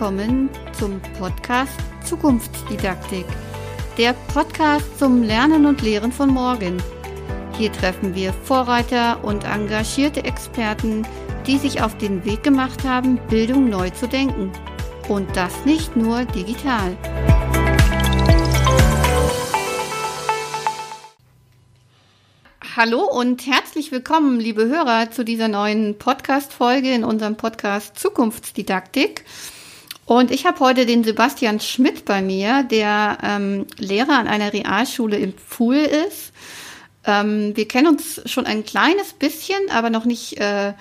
willkommen zum Podcast Zukunftsdidaktik, der Podcast zum Lernen und Lehren von morgen. Hier treffen wir Vorreiter und engagierte Experten, die sich auf den Weg gemacht haben, Bildung neu zu denken. Und das nicht nur digital. Hallo und herzlich willkommen, liebe Hörer, zu dieser neuen Podcast-Folge in unserem Podcast Zukunftsdidaktik. Und ich habe heute den Sebastian Schmidt bei mir, der ähm, Lehrer an einer Realschule im Pfuhl ist. Ähm, wir kennen uns schon ein kleines bisschen, aber noch nicht äh,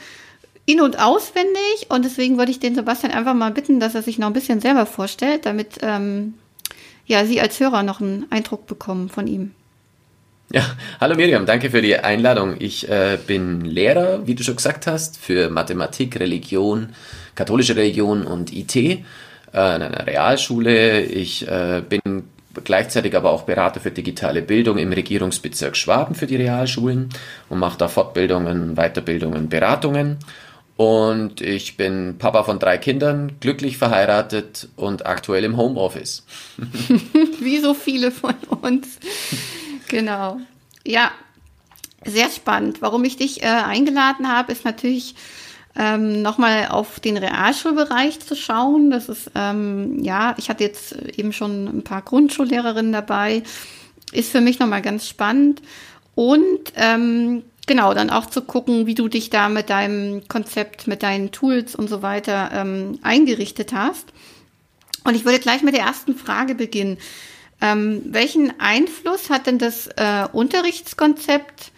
in- und auswendig. Und deswegen würde ich den Sebastian einfach mal bitten, dass er sich noch ein bisschen selber vorstellt, damit ähm, ja, Sie als Hörer noch einen Eindruck bekommen von ihm. Ja, hallo Miriam, danke für die Einladung. Ich äh, bin Lehrer, wie du schon gesagt hast, für Mathematik, Religion, katholische Religion und IT äh, an einer Realschule. Ich äh, bin gleichzeitig aber auch Berater für digitale Bildung im Regierungsbezirk Schwaben für die Realschulen und mache da Fortbildungen, Weiterbildungen, Beratungen. Und ich bin Papa von drei Kindern, glücklich verheiratet und aktuell im Homeoffice. Wie so viele von uns. Genau. Ja, sehr spannend. Warum ich dich äh, eingeladen habe, ist natürlich ähm, nochmal auf den Realschulbereich zu schauen. Das ist, ähm, ja, ich hatte jetzt eben schon ein paar Grundschullehrerinnen dabei. Ist für mich nochmal ganz spannend. Und ähm, genau, dann auch zu gucken, wie du dich da mit deinem Konzept, mit deinen Tools und so weiter ähm, eingerichtet hast. Und ich würde gleich mit der ersten Frage beginnen. Ähm, welchen Einfluss hat denn das äh, Unterrichtskonzept,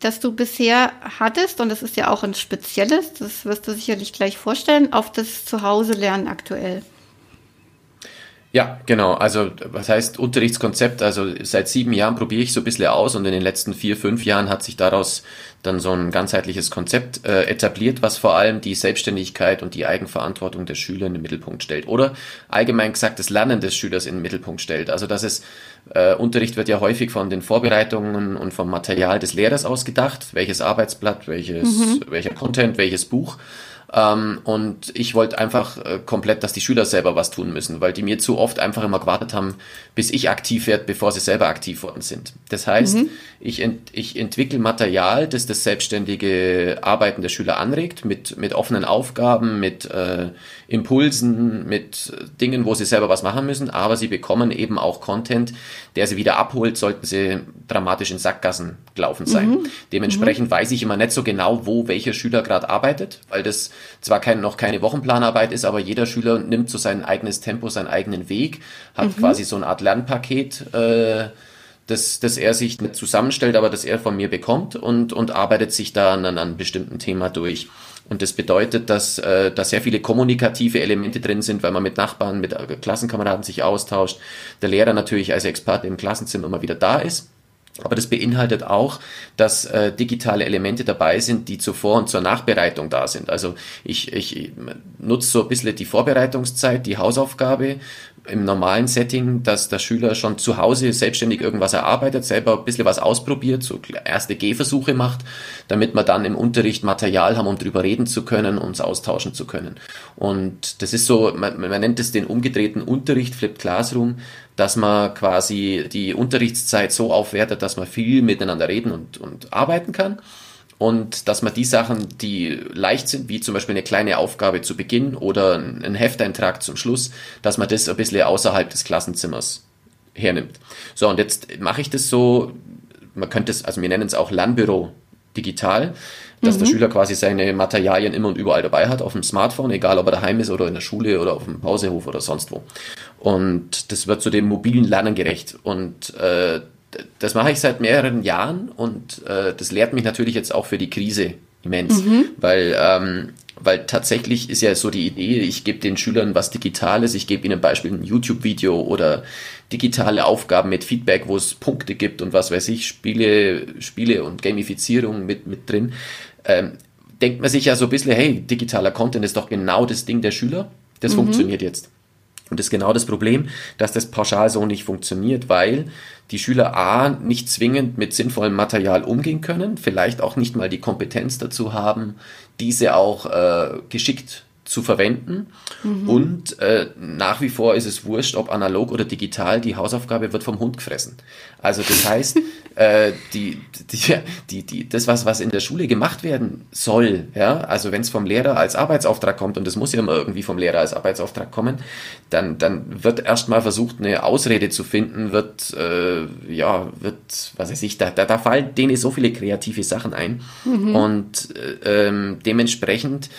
das du bisher hattest, und das ist ja auch ein spezielles, das wirst du sicherlich gleich vorstellen, auf das Zuhause-Lernen aktuell? Ja, genau. Also was heißt Unterrichtskonzept? Also seit sieben Jahren probiere ich so ein bisschen aus und in den letzten vier, fünf Jahren hat sich daraus dann so ein ganzheitliches Konzept äh, etabliert, was vor allem die Selbstständigkeit und die Eigenverantwortung der Schüler in den Mittelpunkt stellt. Oder allgemein gesagt das Lernen des Schülers in den Mittelpunkt stellt. Also dass es äh, Unterricht wird ja häufig von den Vorbereitungen und vom Material des Lehrers ausgedacht, welches Arbeitsblatt, welches, mhm. welcher Content, welches Buch. Ähm, und ich wollte einfach äh, komplett, dass die Schüler selber was tun müssen, weil die mir zu oft einfach immer gewartet haben, bis ich aktiv werde, bevor sie selber aktiv worden sind. Das heißt, mhm. ich, ent, ich entwickle Material, das das selbstständige Arbeiten der Schüler anregt, mit, mit offenen Aufgaben, mit äh, Impulsen, mit Dingen, wo sie selber was machen müssen, aber sie bekommen eben auch Content, der sie wieder abholt, sollten sie dramatisch in Sackgassen gelaufen sein. Mhm. Dementsprechend mhm. weiß ich immer nicht so genau, wo welcher Schüler gerade arbeitet, weil das zwar kein, noch keine Wochenplanarbeit ist, aber jeder Schüler nimmt so sein eigenes Tempo, seinen eigenen Weg, hat mhm. quasi so eine Art Lernpaket, äh, das, das er sich nicht zusammenstellt, aber das er von mir bekommt und, und arbeitet sich da an, an einem bestimmten Thema durch. Und das bedeutet, dass äh, da sehr viele kommunikative Elemente drin sind, weil man mit Nachbarn, mit äh, Klassenkameraden sich austauscht. Der Lehrer natürlich als Experte im Klassenzimmer immer wieder da ist. Aber das beinhaltet auch, dass äh, digitale Elemente dabei sind, die zur Vor- und zur Nachbereitung da sind. Also ich, ich nutze so ein bisschen die Vorbereitungszeit, die Hausaufgabe im normalen Setting, dass der Schüler schon zu Hause selbstständig irgendwas erarbeitet, selber ein bisschen was ausprobiert, so erste Gehversuche macht, damit wir dann im Unterricht Material haben, um drüber reden zu können, uns austauschen zu können. Und das ist so, man, man nennt es den umgedrehten Unterricht, Flipped Classroom, dass man quasi die Unterrichtszeit so aufwertet, dass man viel miteinander reden und, und arbeiten kann. Und dass man die Sachen, die leicht sind, wie zum Beispiel eine kleine Aufgabe zu Beginn oder ein Hefteintrag zum Schluss, dass man das ein bisschen außerhalb des Klassenzimmers hernimmt. So, und jetzt mache ich das so, man könnte es, also wir nennen es auch Lernbüro digital, dass mhm. der Schüler quasi seine Materialien immer und überall dabei hat, auf dem Smartphone, egal ob er daheim ist oder in der Schule oder auf dem Pausehof oder sonst wo. Und das wird zu dem mobilen Lernen gerecht. Und äh, das mache ich seit mehreren Jahren und äh, das lehrt mich natürlich jetzt auch für die Krise immens, mhm. weil ähm, weil tatsächlich ist ja so die Idee, ich gebe den Schülern was Digitales, ich gebe ihnen Beispiel ein YouTube-Video oder digitale Aufgaben mit Feedback, wo es Punkte gibt und was weiß ich, Spiele, Spiele und Gamifizierung mit, mit drin. Ähm, denkt man sich ja so ein bisschen, hey, digitaler Content ist doch genau das Ding der Schüler. Das mhm. funktioniert jetzt. Und das ist genau das Problem, dass das pauschal so nicht funktioniert, weil die Schüler A nicht zwingend mit sinnvollem Material umgehen können, vielleicht auch nicht mal die Kompetenz dazu haben, diese auch äh, geschickt zu verwenden. Mhm. Und äh, nach wie vor ist es wurscht, ob analog oder digital, die Hausaufgabe wird vom Hund gefressen. Also das heißt, äh, die, die, die, die, das, was, was in der Schule gemacht werden soll, ja, also wenn es vom Lehrer als Arbeitsauftrag kommt, und das muss ja immer irgendwie vom Lehrer als Arbeitsauftrag kommen, dann, dann wird erstmal versucht, eine Ausrede zu finden, wird, äh, ja, wird, was weiß ich, da, da, da fallen denen so viele kreative Sachen ein. Mhm. Und äh, ähm, dementsprechend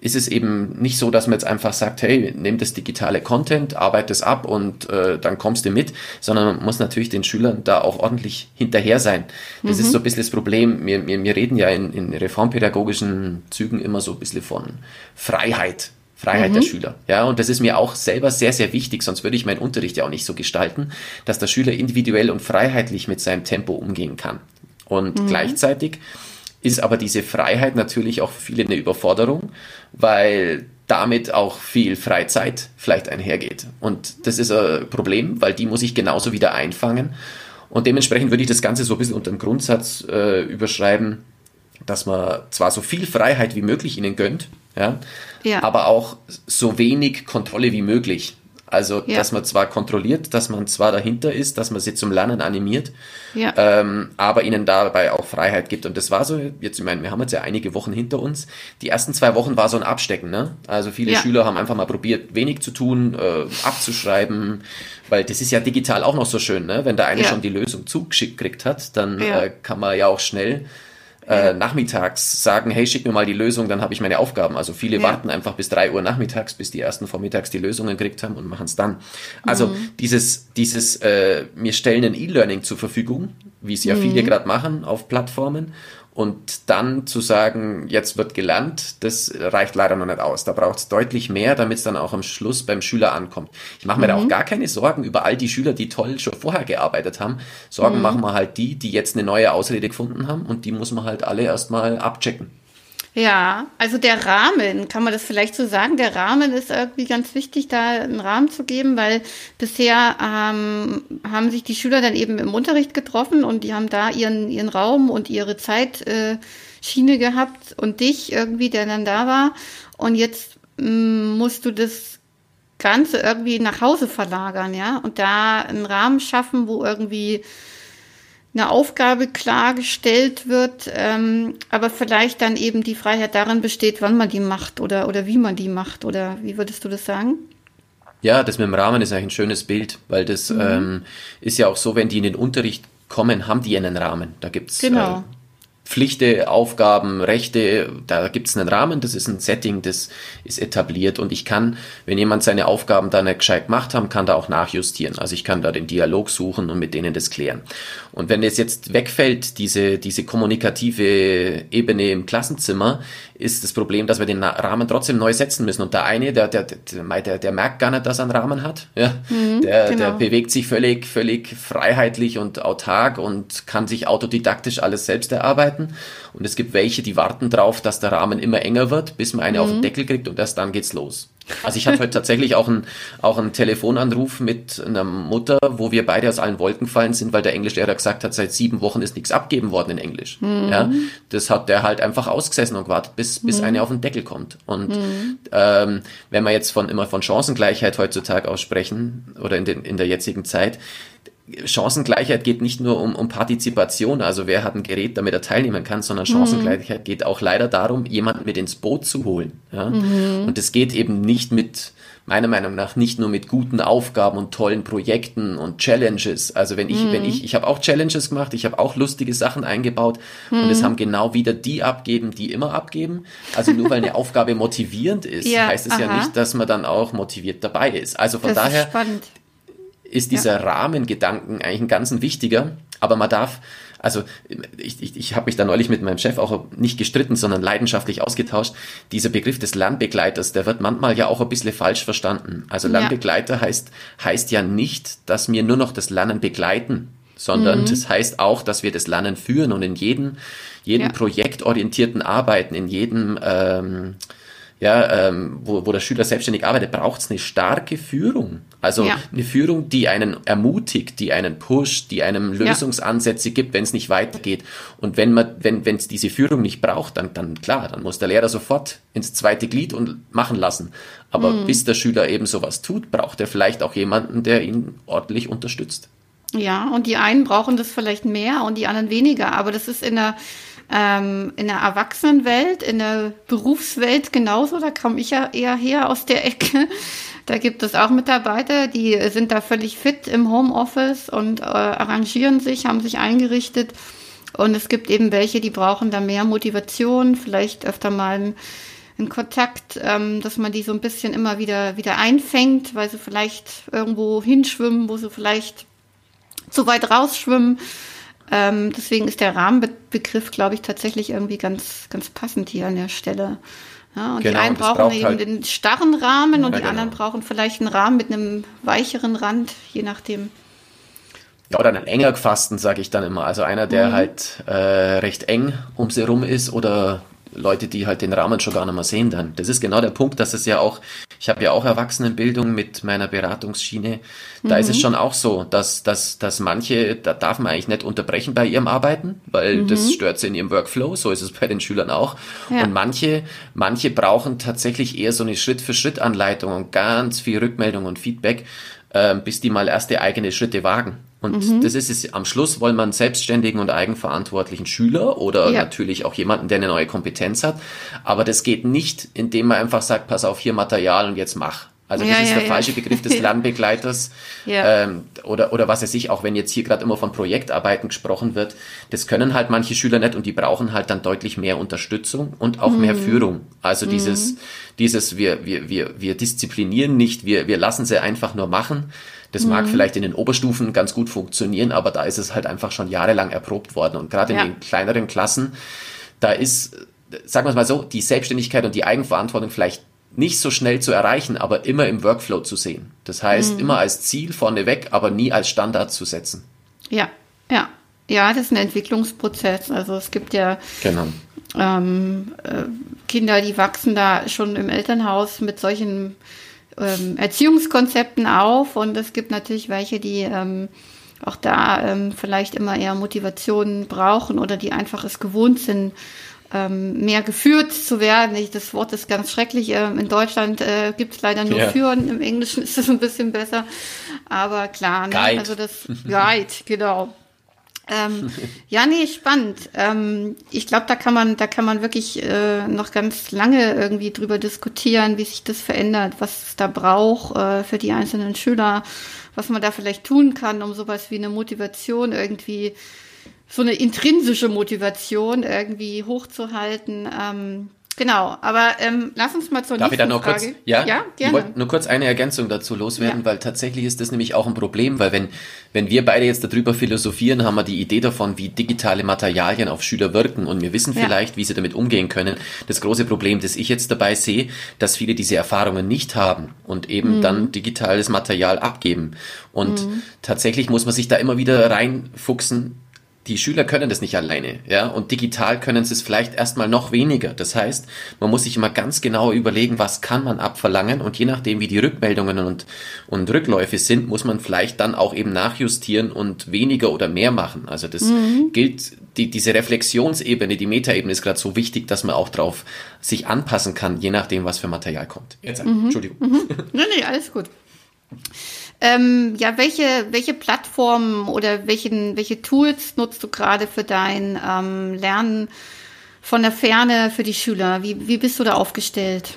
ist es eben nicht so, dass man jetzt einfach sagt, hey, nimm das digitale Content, arbeite es ab und äh, dann kommst du mit, sondern man muss natürlich den Schülern da auch ordentlich hinterher sein. Das mhm. ist so ein bisschen das Problem. Wir, wir, wir reden ja in, in reformpädagogischen Zügen immer so ein bisschen von Freiheit. Freiheit mhm. der Schüler. Ja, und das ist mir auch selber sehr, sehr wichtig, sonst würde ich meinen Unterricht ja auch nicht so gestalten, dass der Schüler individuell und freiheitlich mit seinem Tempo umgehen kann. Und mhm. gleichzeitig ist aber diese Freiheit natürlich auch für viele eine Überforderung, weil damit auch viel Freizeit vielleicht einhergeht. Und das ist ein Problem, weil die muss ich genauso wieder einfangen. Und dementsprechend würde ich das Ganze so ein bisschen unter dem Grundsatz äh, überschreiben, dass man zwar so viel Freiheit wie möglich ihnen gönnt, ja, ja. aber auch so wenig Kontrolle wie möglich. Also, ja. dass man zwar kontrolliert, dass man zwar dahinter ist, dass man sie zum Lernen animiert, ja. ähm, aber ihnen dabei auch Freiheit gibt. Und das war so, jetzt, ich meine, wir haben jetzt ja einige Wochen hinter uns. Die ersten zwei Wochen war so ein Abstecken, ne? Also viele ja. Schüler haben einfach mal probiert, wenig zu tun, äh, abzuschreiben, weil das ist ja digital auch noch so schön, ne? Wenn der eine schon die Lösung zugeschickt kriegt hat, dann äh, kann man ja auch schnell äh, nachmittags sagen, hey, schick mir mal die Lösung, dann habe ich meine Aufgaben. Also viele ja. warten einfach bis drei Uhr nachmittags, bis die ersten vormittags die Lösungen gekriegt haben und machen es dann. Also mhm. dieses, dieses, äh, wir stellen ein E-Learning zur Verfügung, wie es ja mhm. viele gerade machen auf Plattformen und dann zu sagen, jetzt wird gelernt, das reicht leider noch nicht aus. Da braucht es deutlich mehr, damit es dann auch am Schluss beim Schüler ankommt. Ich mache mir mhm. da auch gar keine Sorgen über all die Schüler, die toll schon vorher gearbeitet haben. Sorgen mhm. machen wir halt die, die jetzt eine neue Ausrede gefunden haben und die muss man halt alle erstmal abchecken. Ja, also der Rahmen, kann man das vielleicht so sagen? Der Rahmen ist irgendwie ganz wichtig, da einen Rahmen zu geben, weil bisher ähm, haben sich die Schüler dann eben im Unterricht getroffen und die haben da ihren, ihren Raum und ihre Zeitschiene äh, gehabt und dich irgendwie, der dann da war. Und jetzt ähm, musst du das Ganze irgendwie nach Hause verlagern, ja, und da einen Rahmen schaffen, wo irgendwie eine Aufgabe klargestellt wird, ähm, aber vielleicht dann eben die Freiheit darin besteht, wann man die macht oder, oder wie man die macht. Oder wie würdest du das sagen? Ja, das mit dem Rahmen ist eigentlich ein schönes Bild, weil das mhm. ähm, ist ja auch so, wenn die in den Unterricht kommen, haben die einen Rahmen. Da gibt's genau. äh, Pflichte, Aufgaben, Rechte, da gibt es einen Rahmen, das ist ein Setting, das ist etabliert und ich kann, wenn jemand seine Aufgaben da nicht gescheit gemacht haben, kann da auch nachjustieren. Also ich kann da den Dialog suchen und mit denen das klären. Und wenn es jetzt wegfällt, diese, diese kommunikative Ebene im Klassenzimmer, ist das Problem, dass wir den Rahmen trotzdem neu setzen müssen. Und der eine, der, der, der, der merkt gar nicht, dass er einen Rahmen hat. Ja? Mhm, der, genau. der bewegt sich völlig, völlig freiheitlich und autark und kann sich autodidaktisch alles selbst erarbeiten. Und es gibt welche, die warten drauf, dass der Rahmen immer enger wird, bis man eine mhm. auf den mhm. Deckel kriegt und erst dann geht's los. Also ich hatte heute tatsächlich auch einen, auch einen Telefonanruf mit einer Mutter, wo wir beide aus allen Wolken gefallen sind, weil der Englischlehrer gesagt hat, seit sieben Wochen ist nichts abgeben worden in Englisch. Mhm. Ja, das hat der halt einfach ausgesessen und gewartet, bis, bis mhm. eine auf den Deckel kommt. Und mhm. ähm, wenn wir jetzt von immer von Chancengleichheit heutzutage aussprechen oder in, den, in der jetzigen Zeit, Chancengleichheit geht nicht nur um, um Partizipation, also wer hat ein Gerät, damit er teilnehmen kann, sondern mhm. Chancengleichheit mhm. geht auch leider darum, jemanden mit ins Boot zu holen. Ja? Mhm. Und es geht eben nicht mit, meiner Meinung nach, nicht nur mit guten Aufgaben und tollen Projekten und Challenges. Also wenn ich, mhm. wenn ich, ich habe auch Challenges gemacht, ich habe auch lustige Sachen eingebaut und es mhm. haben genau wieder die abgeben, die immer abgeben. Also nur weil eine Aufgabe motivierend ist, ja, heißt es aha. ja nicht, dass man dann auch motiviert dabei ist. Also von das daher ist dieser ja. Rahmengedanken eigentlich ein ganz wichtiger, aber man darf, also ich, ich, ich habe mich da neulich mit meinem Chef auch nicht gestritten, sondern leidenschaftlich ausgetauscht. Dieser Begriff des Lernbegleiters, der wird manchmal ja auch ein bisschen falsch verstanden. Also Lernbegleiter ja. heißt, heißt ja nicht, dass wir nur noch das Lernen begleiten, sondern mhm. das heißt auch, dass wir das Lernen führen und in jedem, jedem ja. projektorientierten Arbeiten, in jedem ähm, ja, ähm, wo, wo der Schüler selbstständig arbeitet, braucht es eine starke Führung. Also ja. eine Führung, die einen ermutigt, die einen pusht, die einem Lösungsansätze gibt, wenn es nicht weitergeht. Und wenn man, wenn wenn es diese Führung nicht braucht, dann dann klar, dann muss der Lehrer sofort ins zweite Glied und machen lassen. Aber mhm. bis der Schüler eben sowas tut, braucht er vielleicht auch jemanden, der ihn ordentlich unterstützt. Ja, und die einen brauchen das vielleicht mehr und die anderen weniger. Aber das ist in der ähm, in der Erwachsenenwelt, in der Berufswelt genauso. Da komme ich ja eher her aus der Ecke. Da gibt es auch Mitarbeiter, die sind da völlig fit im Homeoffice und äh, arrangieren sich, haben sich eingerichtet. Und es gibt eben welche, die brauchen da mehr Motivation, vielleicht öfter mal einen Kontakt, ähm, dass man die so ein bisschen immer wieder wieder einfängt, weil sie vielleicht irgendwo hinschwimmen, wo sie vielleicht zu weit rausschwimmen. Ähm, deswegen ist der Rahmenbegriff, glaube ich, tatsächlich irgendwie ganz, ganz passend hier an der Stelle. Ja, und genau, die einen brauchen eben halt den starren Rahmen und ja, die genau. anderen brauchen vielleicht einen Rahmen mit einem weicheren Rand, je nachdem. Ja, oder einen enger gefassten, sage ich dann immer. Also einer, der mhm. halt äh, recht eng um sie rum ist oder Leute, die halt den Rahmen schon gar nicht mehr sehen dann. Das ist genau der Punkt, dass es ja auch, ich habe ja auch Erwachsenenbildung mit meiner Beratungsschiene, da mhm. ist es mhm. schon auch so, dass, dass, dass manche, da darf man eigentlich nicht unterbrechen bei ihrem Arbeiten, weil mhm. das stört sie in ihrem Workflow, so ist es bei den Schülern auch. Ja. Und manche, manche brauchen tatsächlich eher so eine Schritt-für-Schritt-Anleitung und ganz viel Rückmeldung und Feedback, äh, bis die mal erste eigene Schritte wagen. Und mhm. das ist es, am Schluss wollen wir einen selbstständigen und eigenverantwortlichen Schüler oder ja. natürlich auch jemanden, der eine neue Kompetenz hat. Aber das geht nicht, indem man einfach sagt, pass auf, hier Material und jetzt mach. Also das ja, ist der ja, falsche Begriff des Lernbegleiters. Ähm, oder, oder was weiß ich, auch wenn jetzt hier gerade immer von Projektarbeiten gesprochen wird, das können halt manche Schüler nicht und die brauchen halt dann deutlich mehr Unterstützung und auch mhm. mehr Führung. Also mhm. dieses, dieses, wir, wir, wir, wir disziplinieren nicht, wir, wir lassen sie einfach nur machen. Das mhm. mag vielleicht in den Oberstufen ganz gut funktionieren, aber da ist es halt einfach schon jahrelang erprobt worden. Und gerade in ja. den kleineren Klassen, da ist, sagen wir es mal so, die Selbstständigkeit und die Eigenverantwortung vielleicht nicht so schnell zu erreichen, aber immer im Workflow zu sehen. Das heißt, mhm. immer als Ziel vorneweg, aber nie als Standard zu setzen. Ja, ja. Ja, das ist ein Entwicklungsprozess. Also es gibt ja genau. ähm, äh, Kinder, die wachsen da schon im Elternhaus mit solchen ähm, Erziehungskonzepten auf und es gibt natürlich welche, die ähm, auch da ähm, vielleicht immer eher Motivation brauchen oder die einfach es gewohnt sind, ähm, mehr geführt zu werden. Ich, das Wort ist ganz schrecklich. Ähm, in Deutschland äh, gibt es leider nur ja. führen. Im Englischen ist es ein bisschen besser. Aber klar, ne? also das Guide, genau. Ähm, ja, nee, spannend. Ähm, ich glaube, da kann man, da kann man wirklich äh, noch ganz lange irgendwie drüber diskutieren, wie sich das verändert, was es da braucht äh, für die einzelnen Schüler, was man da vielleicht tun kann, um sowas wie eine Motivation irgendwie, so eine intrinsische Motivation irgendwie hochzuhalten. Ähm, Genau, aber ähm, lass uns mal zur Darf nächsten ich da noch Frage. kurz, ja, ja gerne. Ich wollte nur kurz eine Ergänzung dazu loswerden, ja. weil tatsächlich ist das nämlich auch ein Problem, weil wenn, wenn wir beide jetzt darüber philosophieren, haben wir die Idee davon, wie digitale Materialien auf Schüler wirken und wir wissen vielleicht, ja. wie sie damit umgehen können. Das große Problem, das ich jetzt dabei sehe, dass viele diese Erfahrungen nicht haben und eben mhm. dann digitales Material abgeben. Und mhm. tatsächlich muss man sich da immer wieder reinfuchsen, die Schüler können das nicht alleine, ja, und digital können sie es vielleicht erstmal noch weniger. Das heißt, man muss sich immer ganz genau überlegen, was kann man abverlangen und je nachdem, wie die Rückmeldungen und, und Rückläufe sind, muss man vielleicht dann auch eben nachjustieren und weniger oder mehr machen. Also das mhm. gilt, die, diese Reflexionsebene, die Metaebene ist gerade so wichtig, dass man auch drauf sich anpassen kann, je nachdem, was für Material kommt. Jetzt, mhm. Entschuldigung. Mhm. Nee, nee, alles gut. Ähm, ja, welche, welche Plattformen oder welchen, welche Tools nutzt du gerade für dein ähm, Lernen von der Ferne für die Schüler? Wie, wie bist du da aufgestellt?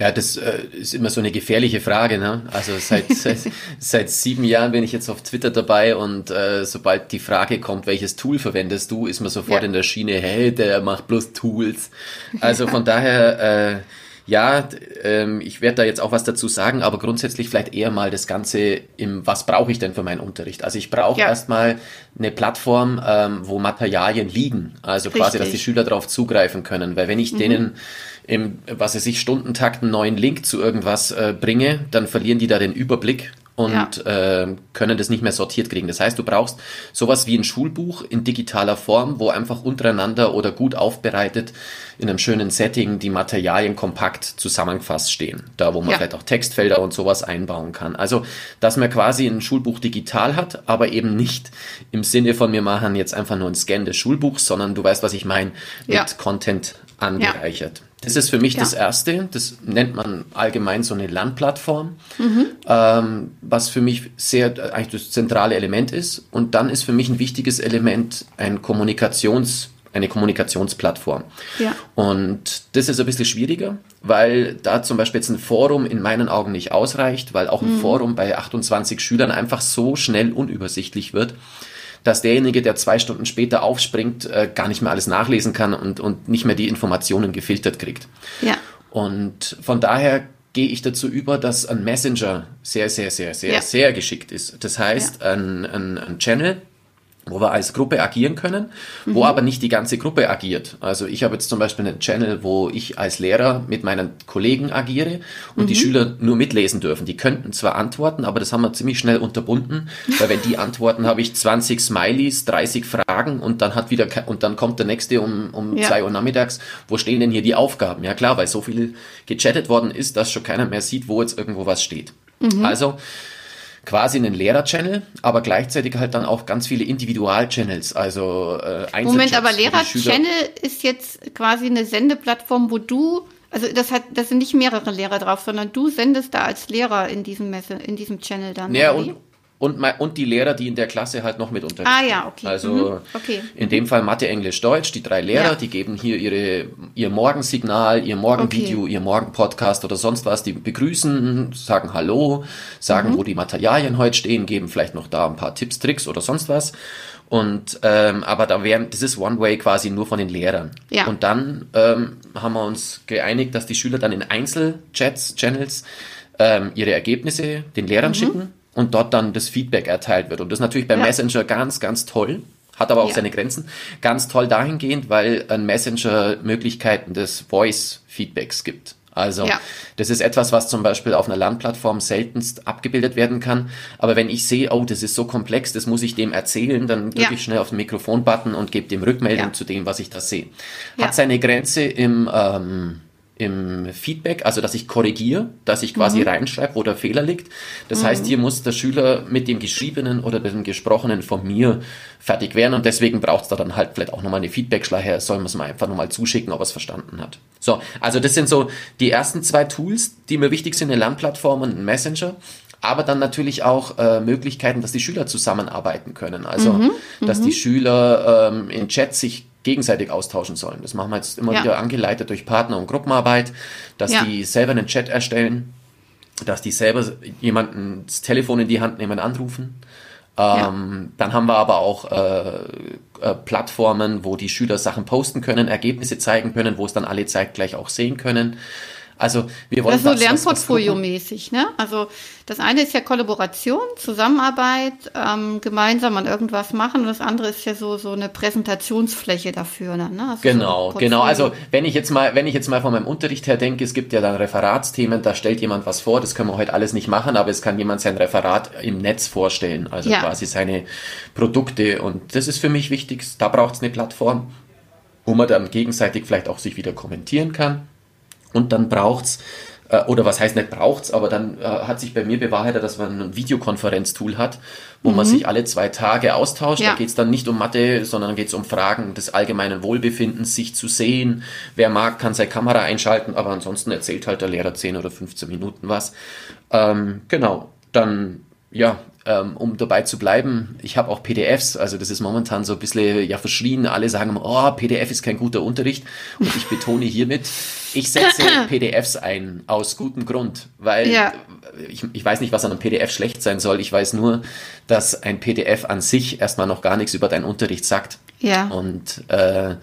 Ja, das äh, ist immer so eine gefährliche Frage. Ne? Also seit, seit, seit sieben Jahren bin ich jetzt auf Twitter dabei und äh, sobald die Frage kommt, welches Tool verwendest du, ist man sofort ja. in der Schiene, hey, der macht bloß Tools. Also von daher äh, ja, ähm, ich werde da jetzt auch was dazu sagen, aber grundsätzlich vielleicht eher mal das Ganze im, was brauche ich denn für meinen Unterricht? Also ich brauche ja. erstmal eine Plattform, ähm, wo Materialien liegen. Also Richtig. quasi, dass die Schüler darauf zugreifen können. Weil wenn ich mhm. denen im, was weiß ich, Stundentakt einen neuen Link zu irgendwas äh, bringe, dann verlieren die da den Überblick und ja. äh, können das nicht mehr sortiert kriegen. Das heißt, du brauchst sowas wie ein Schulbuch in digitaler Form, wo einfach untereinander oder gut aufbereitet in einem schönen Setting die Materialien kompakt zusammengefasst stehen. Da, wo man ja. vielleicht auch Textfelder und sowas einbauen kann. Also, dass man quasi ein Schulbuch digital hat, aber eben nicht im Sinne von wir machen jetzt einfach nur ein Scan des Schulbuchs, sondern du weißt, was ich meine, mit ja. Content angereichert. Das ist für mich ja. das Erste. Das nennt man allgemein so eine Lernplattform, mhm. ähm, was für mich sehr eigentlich das zentrale Element ist. Und dann ist für mich ein wichtiges Element ein Kommunikations eine Kommunikationsplattform. Ja. Und das ist ein bisschen schwieriger, weil da zum Beispiel jetzt ein Forum in meinen Augen nicht ausreicht, weil auch ein mhm. Forum bei 28 Schülern einfach so schnell unübersichtlich wird, dass derjenige, der zwei Stunden später aufspringt, äh, gar nicht mehr alles nachlesen kann und, und nicht mehr die Informationen gefiltert kriegt. Ja. Und von daher gehe ich dazu über, dass ein Messenger sehr, sehr, sehr, sehr, ja. sehr geschickt ist. Das heißt, ja. ein, ein, ein Channel, wo wir als Gruppe agieren können, mhm. wo aber nicht die ganze Gruppe agiert. Also ich habe jetzt zum Beispiel einen Channel, wo ich als Lehrer mit meinen Kollegen agiere und mhm. die Schüler nur mitlesen dürfen. Die könnten zwar antworten, aber das haben wir ziemlich schnell unterbunden, weil wenn die antworten, habe ich 20 Smileys, 30 Fragen und dann hat wieder und dann kommt der nächste um um ja. zwei Uhr nachmittags. Wo stehen denn hier die Aufgaben? Ja klar, weil so viel gechattet worden ist, dass schon keiner mehr sieht, wo jetzt irgendwo was steht. Mhm. Also quasi einen Lehrer-Channel, aber gleichzeitig halt dann auch ganz viele Individual-Channels, also äh, Moment, aber Lehrer-Channel ist jetzt quasi eine Sendeplattform, wo du also das hat, das sind nicht mehrere Lehrer drauf, sondern du sendest da als Lehrer in diesem Messe, in diesem Channel dann. Ja, und, und, und die Lehrer, die in der Klasse halt noch mit unterrichten. Ah ja, okay. Also mhm. okay. in dem Fall Mathe, Englisch, Deutsch, die drei Lehrer, ja. die geben hier ihre, ihr Morgensignal, ihr Morgenvideo, okay. ihr Morgenpodcast oder sonst was, die begrüßen, sagen Hallo, sagen, mhm. wo die Materialien heute stehen, geben vielleicht noch da ein paar Tipps, Tricks oder sonst was. Und ähm, aber da wären, das ist One Way quasi nur von den Lehrern. Ja. Und dann ähm, haben wir uns geeinigt, dass die Schüler dann in Einzelchats, Channels ähm, ihre Ergebnisse den Lehrern mhm. schicken und dort dann das Feedback erteilt wird. Und das ist natürlich beim ja. Messenger ganz, ganz toll, hat aber auch ja. seine Grenzen. Ganz toll dahingehend, weil ein Messenger Möglichkeiten des Voice-Feedbacks gibt. Also ja. das ist etwas, was zum Beispiel auf einer Lernplattform seltenst abgebildet werden kann. Aber wenn ich sehe, oh, das ist so komplex, das muss ich dem erzählen, dann drücke ja. ich schnell auf den Mikrofon-Button und gebe dem Rückmeldung zu dem, was ich da sehe. Hat seine Grenze im ähm, im Feedback, also dass ich korrigiere, dass ich quasi mhm. reinschreibe, wo der Fehler liegt. Das mhm. heißt, hier muss der Schüler mit dem Geschriebenen oder dem Gesprochenen von mir fertig werden und deswegen braucht es da dann halt vielleicht auch nochmal eine Feedback-Schleife, soll man es mal einfach nochmal zuschicken, ob er es verstanden hat. So, also das sind so die ersten zwei Tools, die mir wichtig sind, eine Lernplattform und ein Messenger aber dann natürlich auch äh, Möglichkeiten, dass die Schüler zusammenarbeiten können. Also, mhm, dass die mhm. Schüler ähm, in Chats sich gegenseitig austauschen sollen. Das machen wir jetzt immer ja. wieder angeleitet durch Partner- und Gruppenarbeit, dass ja. die selber einen Chat erstellen, dass die selber jemanden das Telefon in die Hand nehmen, anrufen. Ähm, dann haben wir aber auch äh, äh, Plattformen, wo die Schüler Sachen posten können, Ergebnisse zeigen können, wo es dann alle zeitgleich auch sehen können. Also wir wollen das ist so Lernportfolio-mäßig, ne? Also das eine ist ja Kollaboration, Zusammenarbeit, ähm, gemeinsam an irgendwas machen und das andere ist ja so so eine Präsentationsfläche dafür, ne? Also genau, so genau. Also wenn ich jetzt mal, wenn ich jetzt mal von meinem Unterricht her denke, es gibt ja dann Referatsthemen, da stellt jemand was vor, das können wir heute alles nicht machen, aber es kann jemand sein Referat im Netz vorstellen, also ja. quasi seine Produkte und das ist für mich wichtig. Da braucht es eine Plattform, wo man dann gegenseitig vielleicht auch sich wieder kommentieren kann. Und dann braucht's äh, oder was heißt nicht braucht's, aber dann äh, hat sich bei mir bewahrheitet, dass man ein Videokonferenztool hat, wo mhm. man sich alle zwei Tage austauscht. Ja. Da geht's dann nicht um Mathe, sondern geht's um Fragen des allgemeinen Wohlbefindens, sich zu sehen. Wer mag, kann seine Kamera einschalten, aber ansonsten erzählt halt der Lehrer 10 oder 15 Minuten was. Ähm, genau, dann ja, ähm, um dabei zu bleiben, ich habe auch PDFs, also das ist momentan so ein bisschen ja verschrien. Alle sagen, oh, PDF ist kein guter Unterricht. Und ich betone hiermit, ich setze PDFs ein, aus gutem Grund, weil ja. ich, ich weiß nicht, was an einem PDF schlecht sein soll. Ich weiß nur, dass ein PDF an sich erstmal noch gar nichts über deinen Unterricht sagt. Ja. Und äh,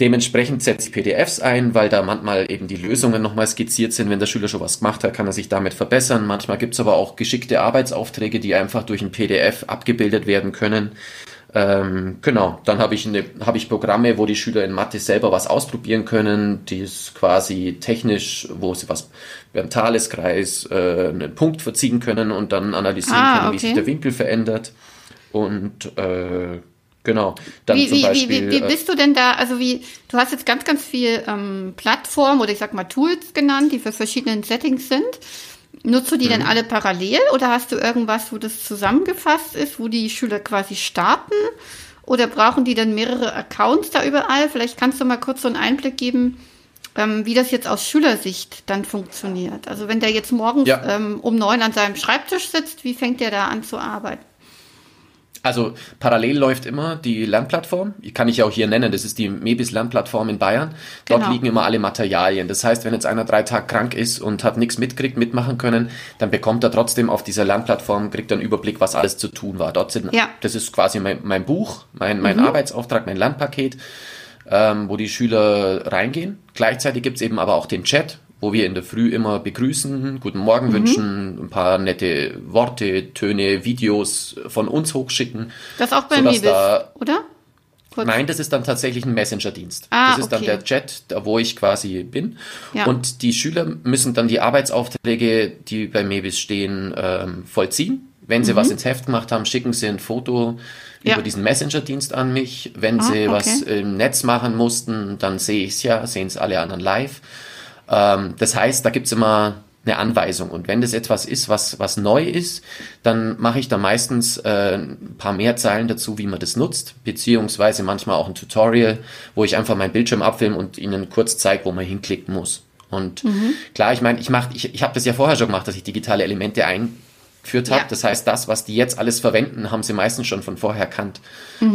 Dementsprechend setze ich PDFs ein, weil da manchmal eben die Lösungen nochmal skizziert sind. Wenn der Schüler schon was gemacht hat, kann er sich damit verbessern. Manchmal gibt es aber auch geschickte Arbeitsaufträge, die einfach durch ein PDF abgebildet werden können. Ähm, genau, dann habe ich, eine, hab ich Programme, wo die Schüler in Mathe selber was ausprobieren können, die ist quasi technisch, wo sie was beim Thaleskreis äh, einen Punkt verziehen können und dann analysieren Ah, können, wie okay. sich der Winkel verändert. Und äh, genau, dann Wie, zum wie, Beispiel. wie, wie, äh, bist du denn da, also wie, du hast jetzt ganz, ganz viel ähm, Plattformen oder ich sag mal Tools genannt, die für verschiedene Settings sind. Nutzt du die Mhm. denn alle parallel oder hast du irgendwas, wo das zusammengefasst ist, wo die Schüler quasi starten? Oder brauchen die dann mehrere Accounts da überall? Vielleicht kannst du mal kurz so einen Einblick geben, ähm, wie das jetzt aus Schülersicht dann funktioniert. Also wenn der jetzt morgens Ja. ähm, um neun an seinem Schreibtisch sitzt, wie fängt der da an zu arbeiten? Also parallel läuft immer die Lernplattform, die kann ich ja auch hier nennen, das ist die Mebis Lernplattform in Bayern. Dort Genau. liegen immer alle Materialien. Das heißt, wenn jetzt einer drei Tage krank ist und hat nichts mitkriegt, mitmachen können, dann bekommt er trotzdem auf dieser Lernplattform, kriegt er einen Überblick, was alles zu tun war. Dort sind, Ja. Mhm. das ist quasi mein, mein Buch, mein, mein Arbeitsauftrag, mein Lernpaket, ähm, wo die Schüler reingehen. Gleichzeitig gibt's eben aber auch den Chat, wo wir in der Früh immer begrüßen, guten Morgen wünschen, ein paar nette Worte, Töne, Videos von uns hochschicken. Das auch bei Mebis, da- oder? Kurz. Nein, das ist dann tatsächlich ein Messenger-Dienst. Ah, das ist dann okay. der Chat, da wo ich quasi bin. Ja. Und die Schüler müssen dann die Arbeitsaufträge, die bei Mebis stehen, ähm, vollziehen. Wenn sie was ins Heft gemacht haben, schicken sie ein Foto Mhm. Ja. über diesen Messenger-Dienst an mich. Wenn Ah, sie okay. was im Netz machen mussten, dann sehe ich es ja, sehen es alle anderen live. Ähm, das heißt, da gibt's immer eine Anweisung. Und wenn das etwas ist, was, was neu ist, dann mache ich da meistens äh, ein paar mehr Zeilen dazu, wie man das nutzt, beziehungsweise manchmal auch ein Tutorial, wo ich einfach meinen Bildschirm abfilme und Ihnen kurz zeige, wo man hinklicken muss. Und klar, ich meine, ich ich, ich habe das ja vorher schon gemacht, dass ich digitale Elemente eingeführt habe. Ja. Das heißt, das, was die jetzt alles verwenden, haben sie meistens schon von vorher erkannt.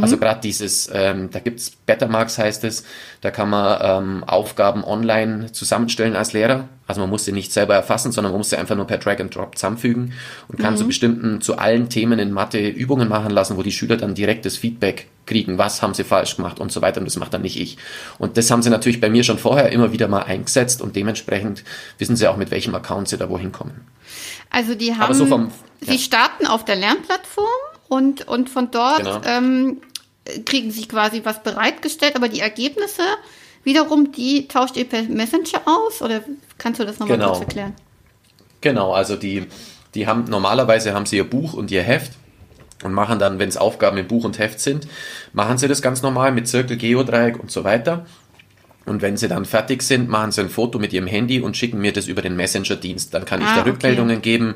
Also gerade dieses, ähm, da gibt's Bettermarks heißt es, da kann man ähm, Aufgaben online zusammenstellen als Lehrer. Also man muss sie nicht selber erfassen, sondern man muss sie einfach nur per Drag and Drop zusammenfügen und kann zu bestimmten, zu allen Themen in Mathe Übungen machen lassen, wo die Schüler dann direktes Feedback kriegen, was haben sie falsch gemacht und so weiter. Und das macht dann nicht ich. Und das haben sie natürlich bei mir schon vorher immer wieder mal eingesetzt und dementsprechend wissen sie auch, mit welchem Account sie da wohin kommen. Also die haben, so vom- sie ja. starten auf der Lernplattform und, und von dort Genau. ähm, kriegen sie quasi was bereitgestellt, aber die Ergebnisse wiederum, die tauscht ihr per Messenger aus oder kannst du das nochmal Genau. kurz erklären? Genau, also die, die haben normalerweise haben sie ihr Buch und ihr Heft und machen dann, wenn es Aufgaben im Buch und Heft sind, machen sie das ganz normal mit Zirkel, Geodreieck und so weiter. Und wenn sie dann fertig sind, machen sie ein Foto mit ihrem Handy und schicken mir das über den Messenger-Dienst. Dann kann ich Ah, da okay. Rückmeldungen geben.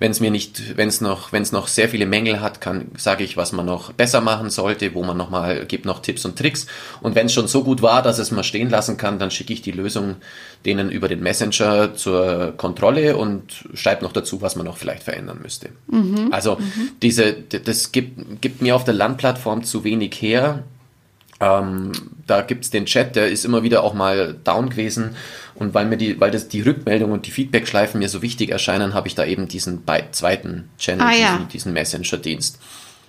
Wenn es mir nicht, wenn es noch, wenn es noch sehr viele Mängel hat, kann, sage ich, was man noch besser machen sollte, wo man noch mal, gibt noch Tipps und Tricks. Und wenn es schon so gut war, dass es mal stehen lassen kann, dann schicke ich die Lösung denen über den Messenger zur Kontrolle und schreibe noch dazu, was man noch vielleicht verändern müsste. Also diese, d- das gibt, gibt mir auf der Landplattform zu wenig her. Ähm, da gibt's den Chat, der ist immer wieder auch mal down gewesen. Und weil mir die, weil das die Rückmeldung und die Feedback-Schleifen mir so wichtig erscheinen, habe ich da eben diesen zweiten Channel, Ah, ja. diesen, diesen Messenger-Dienst.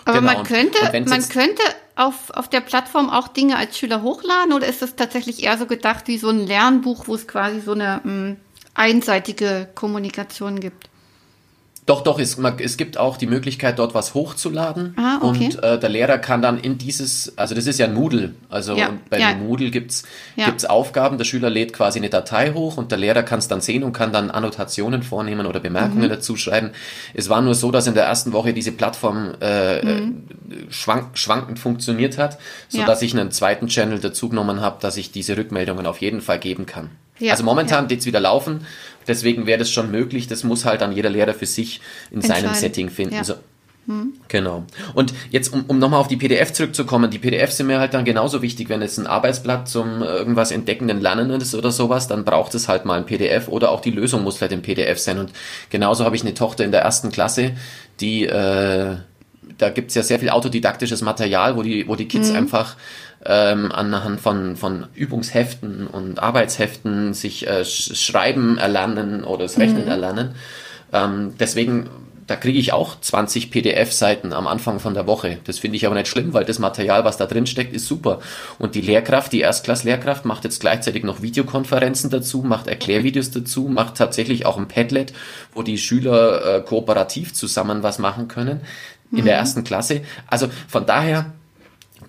Aber Genau. man könnte, man könnte auf, auf der Plattform auch Dinge als Schüler hochladen oder ist das tatsächlich eher so gedacht wie so ein Lernbuch, wo es quasi so eine mh, einseitige Kommunikation gibt? Doch, doch, es, man, es gibt auch die Möglichkeit, dort was hochzuladen. Ah, okay. Und äh, der Lehrer kann dann in dieses, also das ist ja ein Moodle. Also Ja, bei ja. Moodle gibt's Ja. gibt's Aufgaben, der Schüler lädt quasi eine Datei hoch und der Lehrer kann es dann sehen und kann dann Annotationen vornehmen oder Bemerkungen Mhm. dazu schreiben. Es war nur so, dass in der ersten Woche diese Plattform äh, Mhm. schwank, schwankend funktioniert hat, so Ja. dass ich einen zweiten Channel dazu genommen habe, dass ich diese Rückmeldungen auf jeden Fall geben kann. Ja, also momentan ja. geht's wieder laufen, deswegen wäre das schon möglich. Das muss halt dann jeder Lehrer für sich in seinem. Setting finden. Ja. So. Genau. Und jetzt, um, um nochmal auf die PDF zurückzukommen, die PDFs sind mir halt dann genauso wichtig, wenn es ein Arbeitsblatt zum äh, irgendwas entdeckenden Lernen ist oder sowas, dann braucht es halt mal ein PDF oder auch die Lösung muss halt im PDF sein. Und genauso habe ich eine Tochter in der ersten Klasse, die, äh, da gibt's ja sehr viel autodidaktisches Material, wo die, wo die Kids einfach ähm, anhand von, von Übungsheften und Arbeitsheften sich äh, sch Schreiben erlernen oder das Rechnen erlernen. Ähm, deswegen, da kriege ich auch 20 PDF-Seiten am Anfang von der Woche. Das finde ich aber nicht schlimm, weil das Material, was da drin steckt, ist super. Und die Lehrkraft, die Erstklass-Lehrkraft, macht jetzt gleichzeitig noch Videokonferenzen dazu, macht Erklärvideos dazu, macht tatsächlich auch ein Padlet, wo die Schüler äh, kooperativ zusammen was machen können in der ersten Klasse. Also von daher,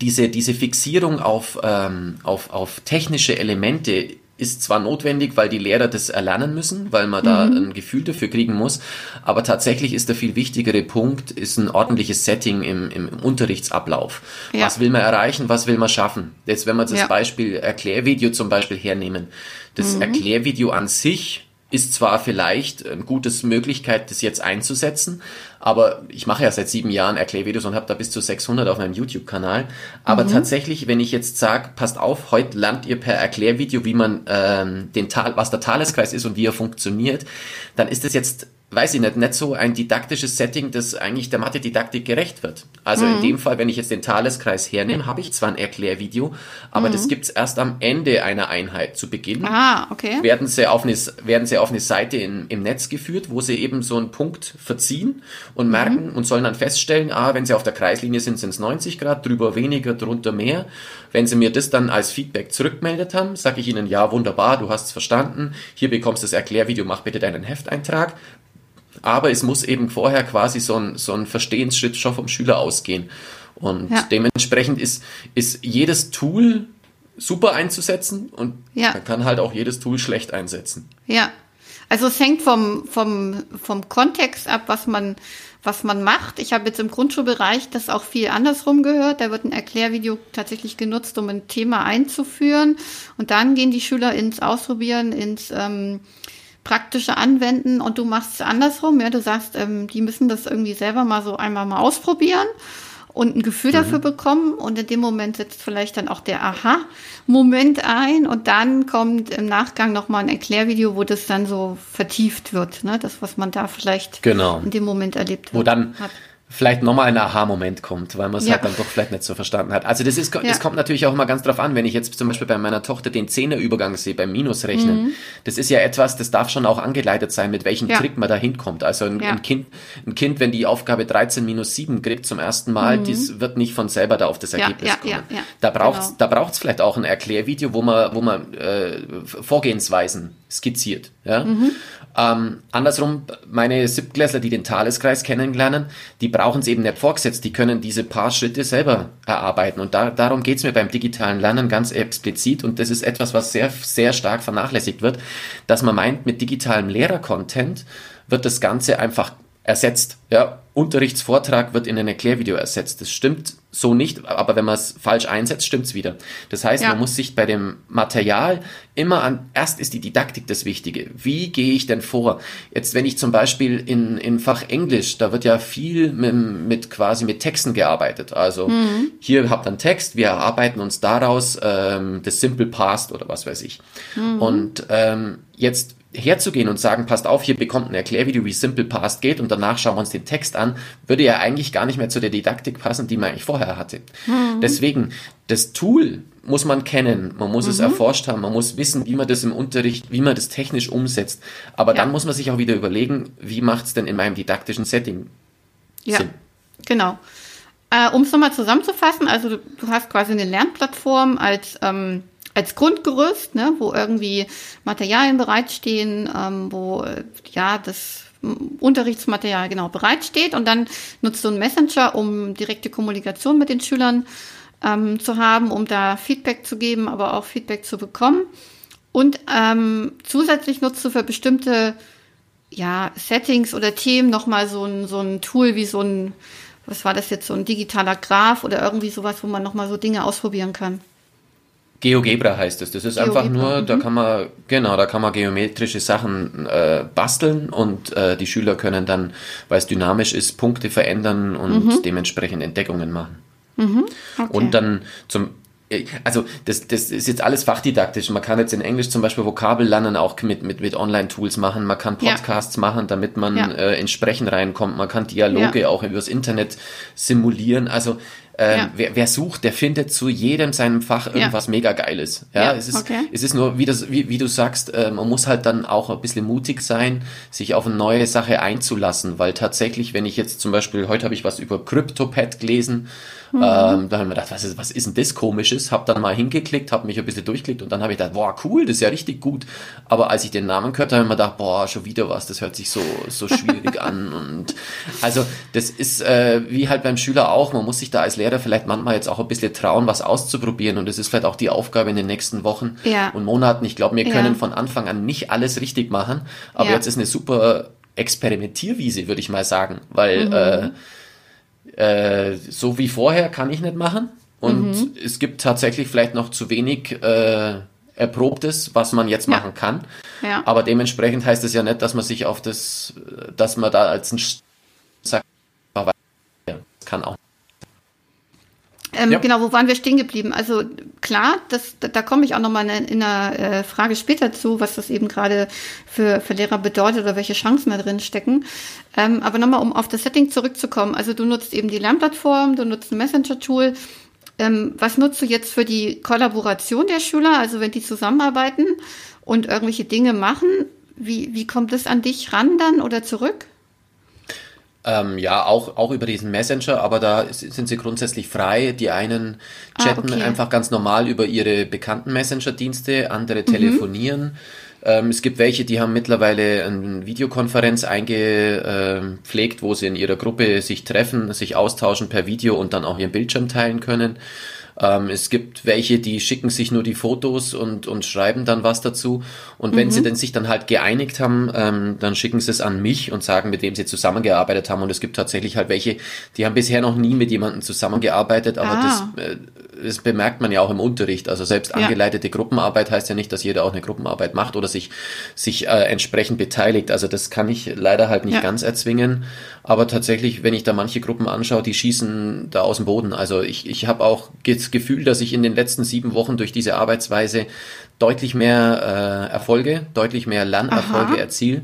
diese, diese Fixierung auf, ähm, auf, auf technische Elemente ist zwar notwendig, weil die Lehrer das erlernen müssen, weil man da mhm. ein Gefühl dafür kriegen muss, aber tatsächlich ist der viel wichtigere Punkt, ist ein ordentliches Setting im, im Unterrichtsablauf. Ja. Was will man erreichen, was will man schaffen? Jetzt, wenn wir das ja. Beispiel Erklärvideo zum Beispiel hernehmen. Das mhm. Erklärvideo an sich ist zwar vielleicht eine gute Möglichkeit, das jetzt einzusetzen, aber ich mache ja seit sieben Jahren Erklärvideos und habe da bis zu 600 auf meinem YouTube-Kanal. Aber mhm. tatsächlich, wenn ich jetzt sage, passt auf, heute lernt ihr per Erklärvideo, wie man ähm, den Tal, was der Taleskreis ist und wie er funktioniert, dann ist das jetzt weiß ich nicht, nicht so ein didaktisches Setting, das eigentlich der Mathe-Didaktik gerecht wird. Also mhm. in dem Fall, wenn ich jetzt den Thaleskreis hernehme, habe ich zwar ein Erklärvideo, aber mhm. das gibt's erst am Ende einer Einheit. Zu Beginn ah, okay. werden, sie auf eine, werden sie auf eine Seite in, im Netz geführt, wo sie eben so einen Punkt verziehen und merken mhm. und sollen dann feststellen, ah, wenn sie auf der Kreislinie sind, sind es 90 Grad, drüber weniger, drunter mehr. Wenn sie mir das dann als Feedback zurückmeldet haben, sage ich ihnen, ja, wunderbar, du hast es verstanden, hier bekommst du das Erklärvideo, mach bitte deinen Hefteintrag aber es muss eben vorher quasi so ein, so ein Verstehensschritt schon vom Schüler ausgehen. Und ja. dementsprechend ist, ist jedes Tool super einzusetzen und ja. man kann halt auch jedes Tool schlecht einsetzen. Ja, also es hängt vom, vom, vom Kontext ab, was man, was man macht. Ich habe jetzt im Grundschulbereich das auch viel andersrum gehört. Da wird ein Erklärvideo tatsächlich genutzt, um ein Thema einzuführen. Und dann gehen die Schüler ins Ausprobieren, ins ähm, praktische anwenden und du machst es andersrum. Ja, du sagst, ähm, die müssen das irgendwie selber mal so einmal mal ausprobieren und ein Gefühl mhm. dafür bekommen. Und in dem Moment setzt vielleicht dann auch der Aha-Moment ein. Und dann kommt im Nachgang nochmal ein Erklärvideo, wo das dann so vertieft wird. Ne? Das, was man da vielleicht genau. in dem Moment erlebt wird. Wo dann hat vielleicht nochmal ein Aha-Moment kommt, weil man es ja. halt dann doch vielleicht nicht so verstanden hat. Also das ist, das ja. kommt natürlich auch immer ganz drauf an, wenn ich jetzt zum Beispiel bei meiner Tochter den Zehnerübergang sehe, beim Minusrechnen. Mhm. Das ist ja etwas, das darf schon auch angeleitet sein, mit welchem ja. Trick man da hinkommt. Also ein, ein, Kind, ein Kind, wenn die Aufgabe 13 minus 7 kriegt zum ersten Mal, mhm. das wird nicht von selber da auf das Ergebnis kommen. Da braucht's, genau. da braucht's vielleicht auch ein Erklärvideo, wo man, wo man äh, Vorgehensweisen skizziert. Ja? Mhm. Ähm, andersrum, meine Siebtklässler, die den Taleskreis kennenlernen, die brauchen es eben nicht vorgesetzt, die können diese paar Schritte selber erarbeiten. Und da, darum geht's mir beim digitalen Lernen ganz explizit. Und das ist etwas, was sehr, sehr stark vernachlässigt wird, dass man meint, mit digitalem Lehrercontent wird das Ganze einfach ersetzt. Ja, Unterrichtsvortrag wird in ein Erklärvideo ersetzt. Das stimmt so nicht, aber wenn man es falsch einsetzt, stimmt's wieder. Das heißt, ja. man muss sich bei dem Material immer an, erst ist die Didaktik das Wichtige. Wie gehe ich denn vor? Jetzt, wenn ich zum Beispiel in, in Fach Englisch, da wird ja viel mit, mit quasi mit Texten gearbeitet. Also mhm. hier habt ihr einen Text, wir erarbeiten uns daraus ähm, das Simple Past oder was weiß ich. Mhm. Und ähm, jetzt herzugehen und sagen, passt auf, hier bekommt ein Erklärvideo, wie Simple Past geht und danach schauen wir uns den Text an, würde ja eigentlich gar nicht mehr zu der Didaktik passen, die man eigentlich vorher hatte. Mhm. Deswegen, das Tool muss man kennen, man muss mhm. es erforscht haben, man muss wissen, wie man das im Unterricht, wie man das technisch umsetzt. Aber ja. dann muss man sich auch wieder überlegen, wie macht es denn in meinem didaktischen Setting ja, Sinn? Genau. Äh, um es nochmal zusammenzufassen, also du, du, hast quasi eine Lernplattform als ähm, als Grundgerüst, ne, wo irgendwie Materialien bereitstehen, ähm, wo ja das Unterrichtsmaterial genau bereitsteht und dann nutzt du einen Messenger, um direkte Kommunikation mit den Schülern ähm, zu haben, um da Feedback zu geben, aber auch Feedback zu bekommen. Und ähm, zusätzlich nutzt du für bestimmte ja, Settings oder Themen nochmal so ein, so ein Tool wie so ein, was war das jetzt, so ein digitaler Graph oder irgendwie sowas, wo man nochmal so Dinge ausprobieren kann. GeoGebra heißt es. Das ist GeoGebra, einfach nur, da mhm. kann man, genau, da kann man geometrische Sachen äh, basteln und äh, die Schüler können dann, weil es dynamisch ist, Punkte verändern und mhm. dementsprechend Entdeckungen machen. Mhm. Okay. Und dann zum also das, das ist jetzt alles fachdidaktisch. Man kann jetzt in Englisch zum Beispiel Vokabel lernen, auch mit, mit, mit Online-Tools machen. Man kann Podcasts ja. machen, damit man ja. äh, ins Sprechen reinkommt. Man kann Dialoge ja. auch übers Internet simulieren. Also ähm, ja. wer, wer, sucht, der findet zu jedem seinem Fach irgendwas ja. mega Geiles. Ja, ja, es ist, okay. es ist nur, wie, das, wie, wie du sagst, äh, man muss halt dann auch ein bisschen mutig sein, sich auf eine neue Sache einzulassen, weil tatsächlich, wenn ich jetzt zum Beispiel, heute habe ich was über CryptoPad gelesen, mhm. ähm, da habe ich mir gedacht, was ist, was ist denn das komisches? Hab dann mal hingeklickt, habe mich ein bisschen durchklickt und dann habe ich gedacht, boah, cool, das ist ja richtig gut. Aber als ich den Namen gehört habe, habe ich mir gedacht, boah, schon wieder was, das hört sich so, so schwierig an. Und also das ist äh, wie halt beim Schüler auch, man muss sich da als Lehrer vielleicht manchmal jetzt auch ein bisschen trauen, was auszuprobieren. Und es ist vielleicht auch die Aufgabe in den nächsten Wochen Ja. und Monaten. Ich glaube, wir Ja. können von Anfang an nicht alles richtig machen. Aber Ja. jetzt ist eine super Experimentierwiese, würde ich mal sagen. Weil Mhm. äh, äh, so wie vorher kann ich nicht machen. Und Mhm. es gibt tatsächlich vielleicht noch zu wenig äh, Erprobtes, was man jetzt Ja. machen kann. Ja. Aber dementsprechend heißt es ja nicht, dass man sich auf das, dass man da als ein das kann auch. Ähm, Ja. Genau, wo waren wir stehen geblieben? Also klar, das, da, da komme ich auch nochmal in, in einer äh, Frage später zu, was das eben gerade für, für Lehrer bedeutet oder welche Chancen da drin stecken. Ähm, aber nochmal, um auf das Setting zurückzukommen. Also du nutzt eben die Lernplattform, du nutzt ein Messenger-Tool. Ähm, was nutzt du jetzt für die Kollaboration der Schüler? Also wenn die zusammenarbeiten und irgendwelche Dinge machen, wie, wie kommt das an dich ran dann oder zurück? Ähm, ja, auch, auch über diesen Messenger, aber da sind sie grundsätzlich frei. Die einen Ah, chatten okay. einfach ganz normal über ihre bekannten Messenger-Dienste, andere telefonieren. Ähm, es gibt welche, die haben mittlerweile eine Videokonferenz eingepflegt, wo sie in ihrer Gruppe sich treffen, sich austauschen per Video und dann auch ihren Bildschirm teilen können. Ähm, es gibt welche, die schicken sich nur die Fotos und, und schreiben dann was dazu. Und wenn sie denn sich dann halt geeinigt haben, ähm, dann schicken sie es an mich und sagen, mit wem sie zusammengearbeitet haben. Und es gibt tatsächlich halt welche, die haben bisher noch nie mit jemandem zusammengearbeitet, aber Ah. das, äh, das bemerkt man ja auch im Unterricht. Also selbst Ja. angeleitete Gruppenarbeit heißt ja nicht, dass jeder auch eine Gruppenarbeit macht oder sich, sich äh, entsprechend beteiligt. Also das kann ich leider halt nicht Ja. ganz erzwingen. Aber tatsächlich, wenn ich da manche Gruppen anschaue, die schießen da aus dem Boden. Also ich, ich habe auch das Gefühl, dass ich in den letzten sieben Wochen durch diese Arbeitsweise deutlich mehr äh, Erfolge, deutlich mehr Lernerfolge erziele.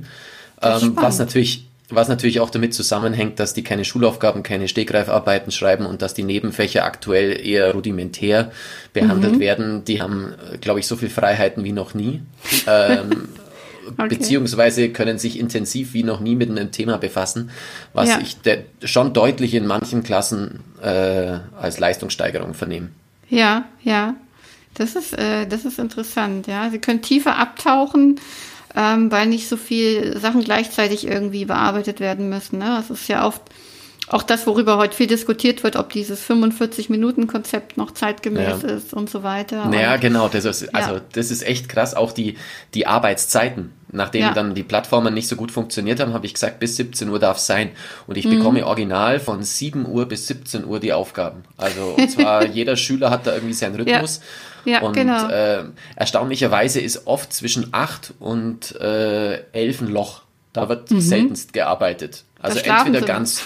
Ähm, was natürlich was natürlich auch damit zusammenhängt, dass die keine Schulaufgaben, keine Stegreifarbeiten schreiben und dass die Nebenfächer aktuell eher rudimentär behandelt Mhm. werden. Die haben, glaube ich, so viel Freiheiten wie noch nie. ähm, Okay. Beziehungsweise können sich intensiv wie noch nie mit einem Thema befassen, was Ja. ich schon deutlich in manchen Klassen äh, als Leistungssteigerung vernehme. Ja, ja. Das ist, äh, das ist interessant, ja. Sie können tiefer abtauchen, ähm, weil nicht so viel Sachen gleichzeitig irgendwie bearbeitet werden müssen. Ne? Das ist ja oft auch das, worüber heute viel diskutiert wird, ob dieses 45-Minuten-Konzept noch zeitgemäß Ja. ist und so weiter. Naja, und, genau, das ist, also Ja. das ist echt krass. Auch die, die Arbeitszeiten. Nachdem Ja. dann die Plattformen nicht so gut funktioniert haben, habe ich gesagt, bis 17 Uhr darf es sein. Und ich Mhm. bekomme original von 7 Uhr bis 17 Uhr die Aufgaben. Also und zwar jeder Schüler hat da irgendwie seinen Rhythmus. Ja, und genau. äh, erstaunlicherweise ist oft zwischen 8 und äh, 11 ein Loch. Da wird seltenst gearbeitet. Also Mhm. entweder ganz,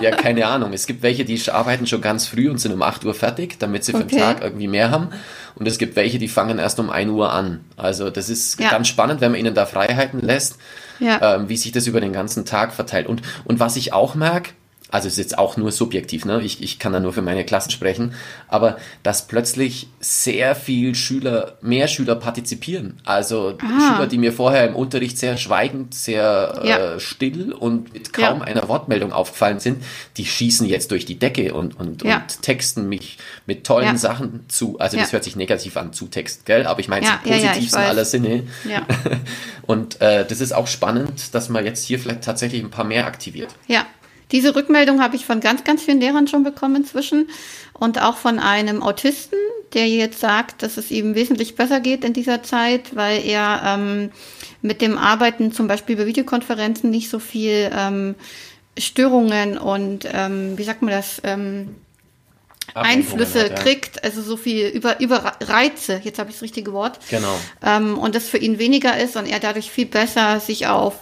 ja, keine Ahnung. Es gibt welche, die arbeiten schon ganz früh und sind um 8 Uhr fertig, damit sie für den Okay. Tag irgendwie mehr haben. Und es gibt welche, die fangen erst um 1 Uhr an. Also das ist Ja. ganz spannend, wenn man ihnen da Freiheiten lässt, Ja. ähm, wie sich das über den ganzen Tag verteilt. Und, und was ich auch merke, also es ist jetzt auch nur subjektiv, ne? ich, ich kann da nur für meine Klassen sprechen, aber dass plötzlich sehr viel Schüler, mehr Schüler partizipieren. Also Ah. Schüler, die mir vorher im Unterricht sehr schweigend, sehr Ja. äh, still und mit kaum Ja. einer Wortmeldung aufgefallen sind, die schießen jetzt durch die Decke und, und, Ja. und texten mich mit tollen. Sachen zu. Also das hört sich negativ an, zu Text, gell? Aber ich meine Ja, im positivsten weiß. aller Sinne. Ja. Und äh, das ist auch spannend, dass man jetzt hier vielleicht tatsächlich ein paar mehr aktiviert. Ja, diese Rückmeldung habe ich von ganz, ganz vielen Lehrern schon bekommen inzwischen und auch von einem Autisten, der jetzt sagt, dass es ihm wesentlich besser geht in dieser Zeit, weil er ähm, mit dem Arbeiten zum Beispiel über Videokonferenzen nicht so viel ähm, Störungen und ähm, wie sagt man das? Ähm, Einflüsse hat, ja. kriegt, also so viel über, über Reize, jetzt habe ich das richtige Wort, Genau. ähm, und das für ihn weniger ist und er dadurch viel besser sich auf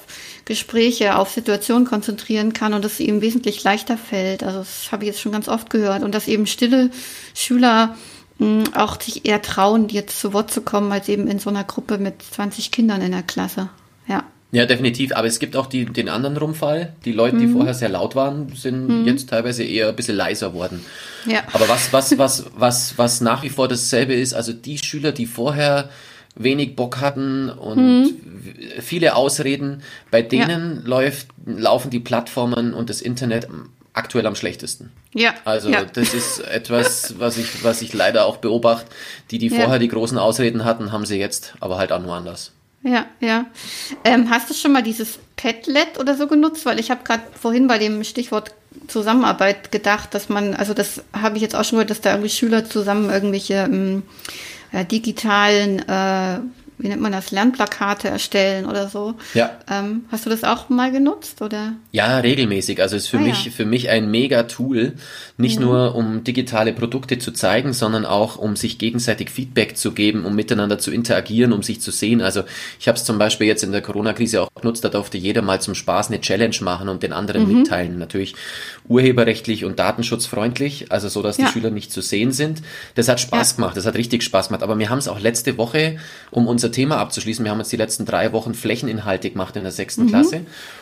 Gespräche, auf Situationen konzentrieren kann und es ihm wesentlich leichter fällt. Also das habe ich jetzt schon ganz oft gehört und dass eben stille Schüler mh, auch sich eher trauen, jetzt zu Wort zu kommen, als eben in so einer Gruppe mit 20 Kindern in der Klasse. Ja. Ja, definitiv. Aber es gibt auch die, den anderen Rumfall. Die Leute, Mhm. die vorher sehr laut waren, sind jetzt teilweise eher ein bisschen leiser worden. Ja. Aber was, was, was, was, was nach wie vor dasselbe ist, also die Schüler, die vorher wenig Bock hatten und Mhm. viele Ausreden, bei denen läuft, laufen die Plattformen und das Internet aktuell am schlechtesten. Ja. Also ja. das ist etwas, was ich, was ich leider auch beobachte. Die, die Ja. vorher die großen Ausreden hatten, haben sie jetzt, aber halt auch nur anders. Ja, ja. Ähm, hast du schon mal dieses Padlet oder so genutzt? Weil ich habe gerade vorhin bei dem Stichwort Zusammenarbeit gedacht, dass man, also das habe ich jetzt auch schon gehört, dass da irgendwie Schüler zusammen irgendwelche ähm, äh, digitalen äh, wie nennt man das, Lernplakate erstellen oder so. Ja. Ähm, hast du das auch mal genutzt oder? Ja, regelmäßig. Also ist für Ah, mich ja. für mich ein mega Tool, nicht nur um digitale Produkte zu zeigen, sondern auch um sich gegenseitig Feedback zu geben, um miteinander zu interagieren, um sich zu sehen. Also ich habe es zum Beispiel jetzt in der Corona-Krise auch genutzt, da durfte jeder mal zum Spaß eine Challenge machen und den anderen Mhm. mitteilen. Natürlich urheberrechtlich und datenschutzfreundlich, also so, dass Ja. die Schüler nicht zu sehen sind. Das hat Spaß Ja. gemacht, das hat richtig Spaß gemacht. Aber wir haben es auch letzte Woche, um unser Thema abzuschließen, wir haben jetzt die letzten drei Wochen Flächeninhalte gemacht in der sechsten Mhm. Klasse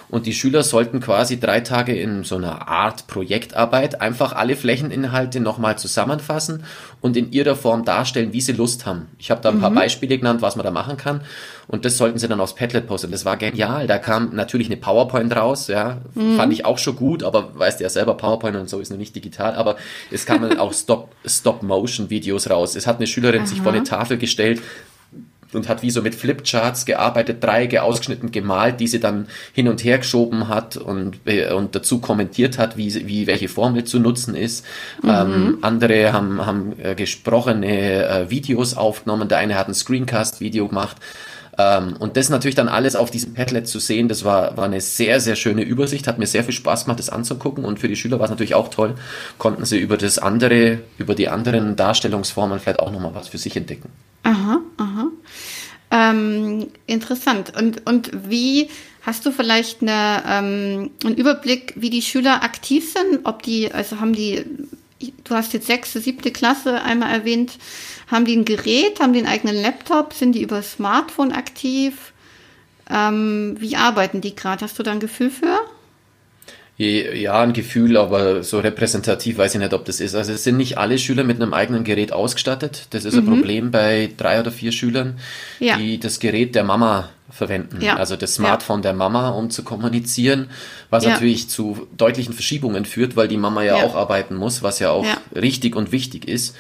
und die Schüler sollten quasi drei Tage in so einer Art Projektarbeit einfach alle Flächeninhalte nochmal zusammenfassen und in ihrer Form darstellen, wie sie Lust haben. Ich habe da ein paar Mhm. Beispiele genannt, was man da machen kann und das sollten sie dann aufs Padlet posten. Das war genial. Da kam natürlich eine PowerPoint raus, ja, Mhm. fand ich auch schon gut, aber weißt ja selber, PowerPoint und so ist noch nicht digital, aber es kamen auch Stop- Stop-Motion-Videos raus. Es hat eine Schülerin sich vor eine Tafel gestellt, und hat wie so mit Flipcharts gearbeitet, Dreiecke ausgeschnitten, gemalt, die sie dann hin und her geschoben hat und, äh, und dazu kommentiert hat, wie, wie welche Formel zu nutzen ist. Ähm, andere haben, haben äh, gesprochene äh, Videos aufgenommen, der eine hat ein Screencast-Video gemacht. Ähm, und das natürlich dann alles auf diesem Padlet zu sehen, das war, war eine sehr, sehr schöne Übersicht, hat mir sehr viel Spaß gemacht, das anzugucken und für die Schüler war es natürlich auch toll, konnten sie über das andere, über die anderen Darstellungsformen vielleicht auch nochmal was für sich entdecken. Aha, aha. Ähm, interessant. Und, und wie hast du vielleicht eine, ähm, einen Überblick, wie die Schüler aktiv sind? Ob die, also haben die, du hast jetzt sechste, siebte Klasse einmal erwähnt, haben die ein Gerät, haben die einen eigenen Laptop, sind die über Smartphone aktiv? Ähm, wie arbeiten die gerade? Hast du da ein Gefühl für? Ja, ein Gefühl, aber so repräsentativ weiß ich nicht, ob das ist. Also es sind nicht alle Schüler mit einem eigenen Gerät ausgestattet. Das ist ein Problem bei drei oder vier Schülern, Mhm. Ja. die das Gerät der Mama verwenden. Ja. Also das Smartphone der Mama, um zu kommunizieren, was Ja. natürlich zu deutlichen Verschiebungen führt, weil die Mama ja, Ja. auch arbeiten muss, was ja auch Ja. richtig und wichtig ist.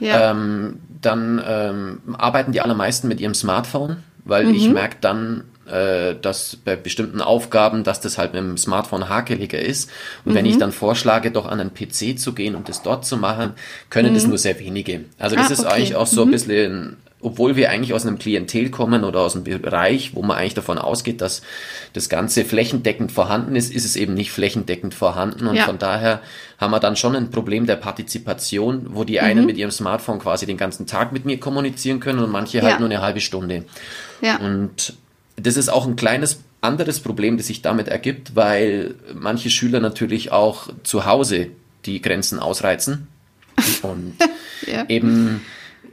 Ja. Ähm, dann ähm, arbeiten die allermeisten mit ihrem Smartphone, weil Mhm. ich merke dann, äh, dass bei bestimmten Aufgaben, dass das halt mit dem Smartphone hakeliger ist. Und wenn ich Mhm. dann vorschlage, doch an einen PC zu gehen und das dort zu machen, können das nur sehr wenige. Also das Mhm. Ah, ist okay. eigentlich auch so ein bisschen, obwohl wir eigentlich aus einem Klientel kommen oder aus einem Bereich, wo man eigentlich davon ausgeht, dass das Ganze flächendeckend vorhanden ist, ist es eben nicht flächendeckend vorhanden. Und Ja. von daher haben wir dann schon ein Problem der Partizipation, wo die Mhm. einen mit ihrem Smartphone quasi den ganzen Tag mit mir kommunizieren können und manche halt Ja. nur eine halbe Stunde. Ja. Und das ist auch ein kleines anderes Problem, das sich damit ergibt, weil manche Schüler natürlich auch zu Hause die Grenzen ausreizen. Und Ja. eben,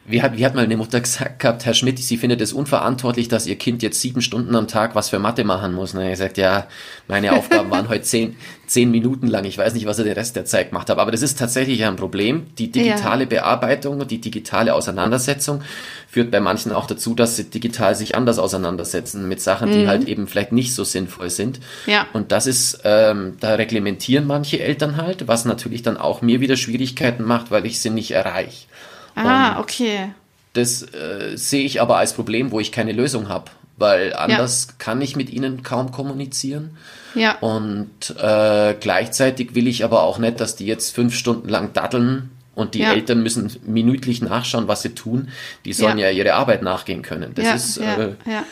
wie hat, wie hat mal eine Mutter gesagt gehabt, Herr Schmidt, sie findet es unverantwortlich, dass ihr Kind jetzt sieben Stunden am Tag was für Mathe machen muss. Und er gesagt, ja, meine Aufgaben waren heute zehn, zehn Minuten lang. Ich weiß nicht, was er den Rest der Zeit gemacht hat. Aber das ist tatsächlich ein Problem. Die digitale Bearbeitung und die digitale Auseinandersetzung führt bei manchen auch dazu, dass sie digital sich anders auseinandersetzen mit Sachen, die halt eben vielleicht nicht so sinnvoll sind. Ja. Und das ist, ähm, da reglementieren manche Eltern halt, was natürlich dann auch mir wieder Schwierigkeiten macht, weil ich sie nicht erreiche. Ah, okay. Das äh, sehe ich aber als Problem, wo ich keine Lösung habe, weil anders kann ich mit ihnen kaum kommunizieren. Ja. Und äh, gleichzeitig will ich aber auch nicht, dass die jetzt fünf Stunden lang daddeln und die Ja. Eltern müssen minütlich nachschauen, was sie tun. Die sollen ja, Ja. ihre Arbeit nachgehen können. Das ja, ist ja, äh, ja.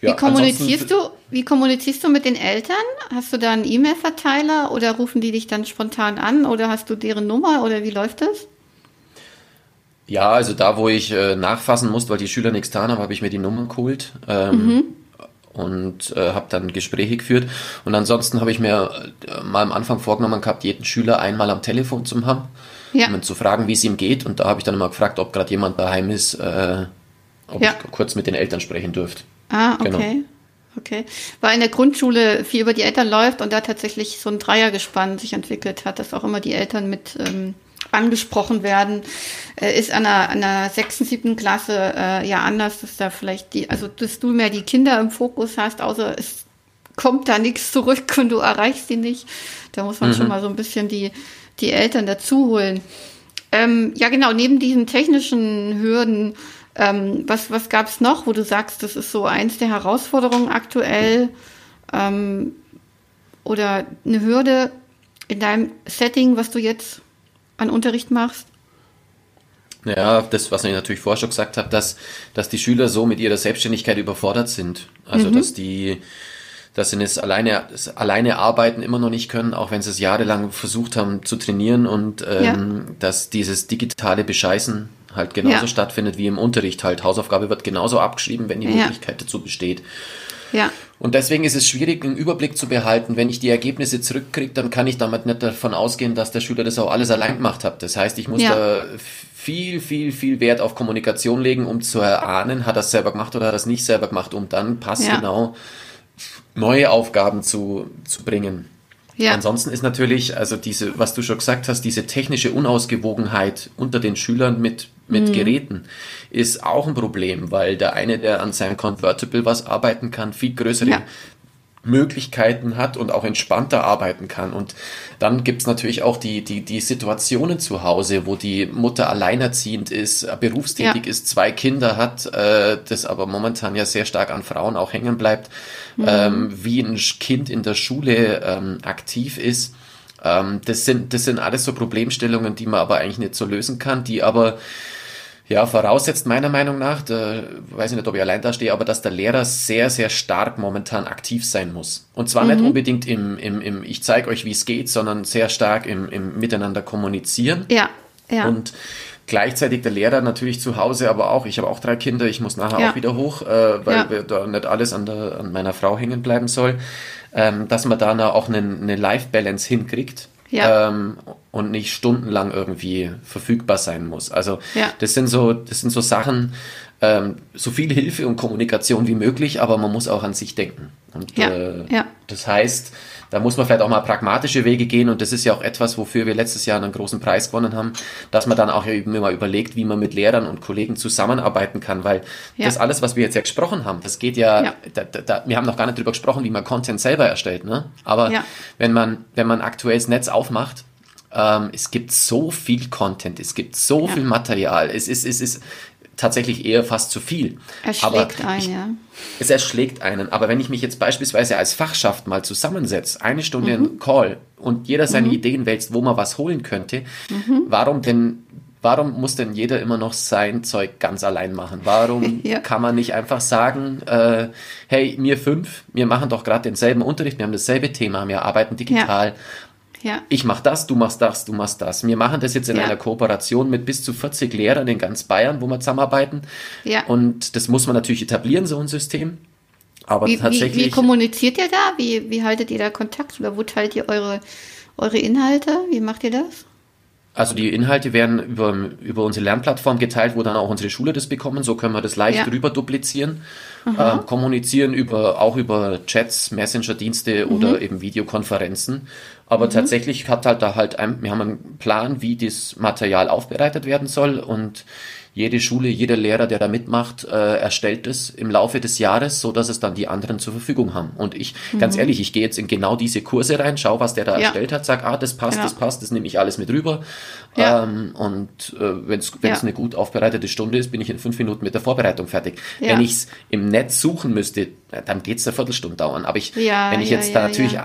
ja, Wie kommunizierst du, wie kommunizierst du mit den Eltern? Hast du da einen E-Mail-Verteiler oder rufen die dich dann spontan an oder hast du deren Nummer oder wie läuft das? Ja, also da, wo ich äh, nachfassen musste, weil die Schüler nichts getan haben, habe ich mir die Nummern geholt ähm, Mhm. und äh, habe dann Gespräche geführt. Und ansonsten habe ich mir äh, mal am Anfang vorgenommen gehabt, jeden Schüler einmal am Telefon zu haben, Ja. um ihn zu fragen, wie es ihm geht. Und da habe ich dann immer gefragt, ob gerade jemand daheim ist, äh, ob Ja. ich kurz mit den Eltern sprechen dürfte. Ah, Genau. okay. Okay. Weil in der Grundschule viel über die Eltern läuft und da tatsächlich so ein Dreiergespann sich entwickelt hat, dass auch immer die Eltern mit ähm, angesprochen werden, äh, ist an der, an der sechsten, siebten Klasse äh, ja anders, dass da vielleicht die, also dass du mehr die Kinder im Fokus hast, außer es kommt da nichts zurück und du erreichst sie nicht. Da muss man schon mal so ein bisschen die, die Eltern dazu holen. Ähm, ja, genau, neben diesen technischen Hürden, ähm, was, was gab es noch, wo du sagst, das ist so eins der Herausforderungen aktuell ähm, oder eine Hürde, in deinem Setting, was du jetzt an Unterricht machst? Ja, das, was ich natürlich vorher schon gesagt habe, dass, dass die Schüler so mit ihrer Selbstständigkeit überfordert sind. Also, mhm. dass die, dass sie das alleine, das alleine arbeiten immer noch nicht können, auch wenn sie es jahrelang versucht haben zu trainieren und ähm, ja. dass dieses digitale Bescheißen halt genauso ja. stattfindet wie im Unterricht halt. Hausaufgabe wird genauso abgeschrieben, wenn die ja. Möglichkeit dazu besteht. Ja. Und deswegen ist es schwierig, einen Überblick zu behalten. Wenn ich die Ergebnisse zurückkriege, dann kann ich damit nicht davon ausgehen, dass der Schüler das auch alles allein gemacht hat. Das heißt, ich muss ja. da viel, viel, viel Wert auf Kommunikation legen, um zu erahnen, hat er es selber gemacht oder hat er es nicht selber gemacht, um dann passgenau neue Aufgaben zu, zu bringen. Ja. Ansonsten ist natürlich, also diese, was du schon gesagt hast, diese technische Unausgewogenheit unter den Schülern mit, mit mhm. Geräten ist auch ein Problem, weil der eine, der an seinem Convertible was arbeiten kann, viel größere ja. Möglichkeiten hat und auch entspannter arbeiten kann. Und dann gibt's natürlich auch die, die, die Situationen zu Hause, wo die Mutter alleinerziehend ist, berufstätig ja. ist, zwei Kinder hat, äh, das aber momentan ja sehr stark an Frauen auch hängen bleibt, mhm. ähm, wie ein Kind in der Schule ähm, aktiv ist. Ähm, das, sind, das sind alles so Problemstellungen, die man aber eigentlich nicht so lösen kann, die aber ja, voraussetzt meiner Meinung nach, da weiß ich nicht, ob ich allein da stehe, aber dass der Lehrer sehr, sehr stark momentan aktiv sein muss. Und zwar mhm. nicht unbedingt im, im, im ich zeige euch, wie es geht, sondern sehr stark im, im Miteinander kommunizieren. Ja, ja. Und gleichzeitig der Lehrer natürlich zu Hause, aber auch, ich habe auch drei Kinder, ich muss nachher ja. auch wieder hoch, äh, weil ja. da nicht alles an, der, an meiner Frau hängen bleiben soll, ähm, dass man da auch eine, eine Life-Balance hinkriegt ja. ähm, und nicht stundenlang irgendwie verfügbar sein muss. Also ja. das sind so, das sind so Sachen, ähm, so viel Hilfe und Kommunikation wie möglich, aber man muss auch an sich denken. Und ja. Äh, das heißt, da muss man vielleicht auch mal pragmatische Wege gehen und das ist ja auch etwas, wofür wir letztes Jahr einen großen Preis gewonnen haben, dass man dann auch eben immer überlegt, wie man mit Lehrern und Kollegen zusammenarbeiten kann, weil ja. das alles, was wir jetzt ja gesprochen haben, das geht ja, ja. Da, da, wir haben noch gar nicht drüber gesprochen, wie man Content selber erstellt, ne? Aber ja. wenn man, wenn man aktuell das Netz aufmacht, ähm, es gibt so viel Content, es gibt so viel Material, es ist, es ist, tatsächlich eher fast zu viel. Erschlägt einen, ja. Es erschlägt einen. Aber wenn ich mich jetzt beispielsweise als Fachschaft mal zusammensetze, eine Stunde mhm. Call und jeder seine mhm. Ideen wälzt, wo man was holen könnte, mhm. warum denn warum muss denn jeder immer noch sein Zeug ganz allein machen? Warum ja. kann man nicht einfach sagen, äh, hey, mir fünf, wir machen doch gerade denselben Unterricht, wir haben dasselbe Thema, wir arbeiten digital. Ja. Ja. Ich mache das, du machst das, du machst das. Wir machen das jetzt in ja. einer Kooperation mit bis zu 40 Lehrern in ganz Bayern, wo wir zusammenarbeiten. Ja. Und das muss man natürlich etablieren, so ein System. Aber wie, tatsächlich. Wie, wie kommuniziert ihr da? Wie, wie haltet ihr da Kontakt? Oder wo teilt ihr eure, eure Inhalte? Wie macht ihr das? Also die Inhalte werden über, über unsere Lernplattform geteilt, wo dann auch unsere Schule das bekommen. So können wir das leicht ja. rüber duplizieren. Äh, kommunizieren über, auch über Chats, Messenger-Dienste mhm. oder eben Videokonferenzen. Aber mhm. tatsächlich hat halt da halt ein, wir haben einen Plan, wie das Material aufbereitet werden soll und jede Schule, jeder Lehrer, der da mitmacht, äh, erstellt es im Laufe des Jahres, so dass es dann die anderen zur Verfügung haben. Und ich, mhm. ganz ehrlich, ich gehe jetzt in genau diese Kurse rein, schau, was der da ja. erstellt hat, sag, ah, das passt, genau. das passt, das nehme ich alles mit rüber. Ja. Ähm, und äh, wenn es ja. eine gut aufbereitete Stunde ist, bin ich in fünf Minuten mit der Vorbereitung fertig. Wenn ich es im Netz suchen müsste, dann geht es eine Viertelstunde dauern. Aber ich, wenn ich jetzt da natürlich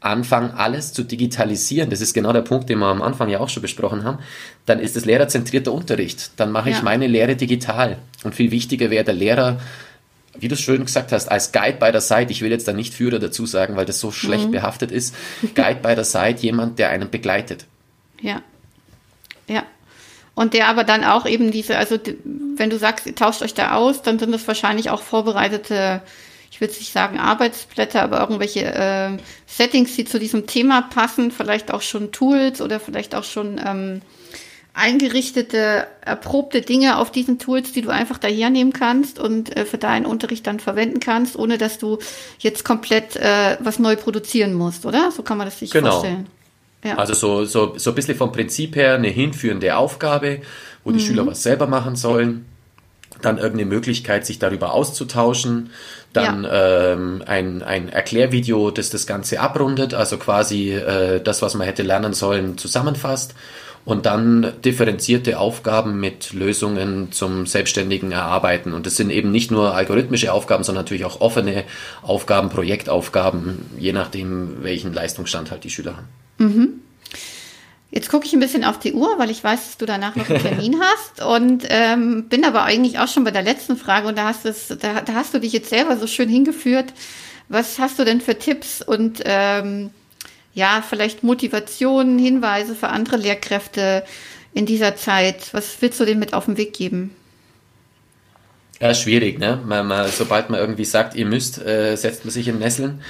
anfangen, alles zu digitalisieren, das ist genau der Punkt, den wir am Anfang ja auch schon besprochen haben, dann ist es lehrerzentrierter Unterricht. Dann mache ich ja. meine Lehre digital. Und viel wichtiger wäre der Lehrer, wie du es schön gesagt hast, als Guide bei der Seite, ich will jetzt da nicht Führer dazu sagen, weil das so schlecht mhm. behaftet ist, Guide bei der Seite, jemand, der einen begleitet. Ja. Ja. Und der aber dann auch eben diese, also wenn du sagst, ihr tauscht euch da aus, dann sind das wahrscheinlich auch vorbereitete ich will nicht sagen Arbeitsblätter, aber irgendwelche äh, Settings, die zu diesem Thema passen, vielleicht auch schon Tools oder vielleicht auch schon ähm, eingerichtete, erprobte Dinge auf diesen Tools, die du einfach daher nehmen kannst und äh, für deinen Unterricht dann verwenden kannst, ohne dass du jetzt komplett äh, was neu produzieren musst, oder? So kann man das sich genau. vorstellen. Ja. Also so, so, so ein bisschen vom Prinzip her eine hinführende Aufgabe, wo die mhm. Schüler was selber machen sollen dann irgendeine Möglichkeit, sich darüber auszutauschen, dann ja. ähm, ein, ein Erklärvideo, das das Ganze abrundet, also quasi äh, das, was man hätte lernen sollen, zusammenfasst und dann differenzierte Aufgaben mit Lösungen zum selbstständigen Erarbeiten. Und das sind eben nicht nur algorithmische Aufgaben, sondern natürlich auch offene Aufgaben, Projektaufgaben, je nachdem, welchen Leistungsstand halt die Schüler haben. Mhm. Jetzt gucke ich ein bisschen auf die Uhr, weil ich weiß, dass du danach noch einen Termin hast und ähm, bin aber eigentlich auch schon bei der letzten Frage und da hast, es, da, da hast du dich jetzt selber so schön hingeführt. Was hast du denn für Tipps und ähm, ja, vielleicht Motivationen, Hinweise für andere Lehrkräfte in dieser Zeit? Was willst du denen mit auf den Weg geben? Ja, schwierig, ne? Man, man, sobald man irgendwie sagt, ihr müsst, äh, setzt man sich in Nesseln.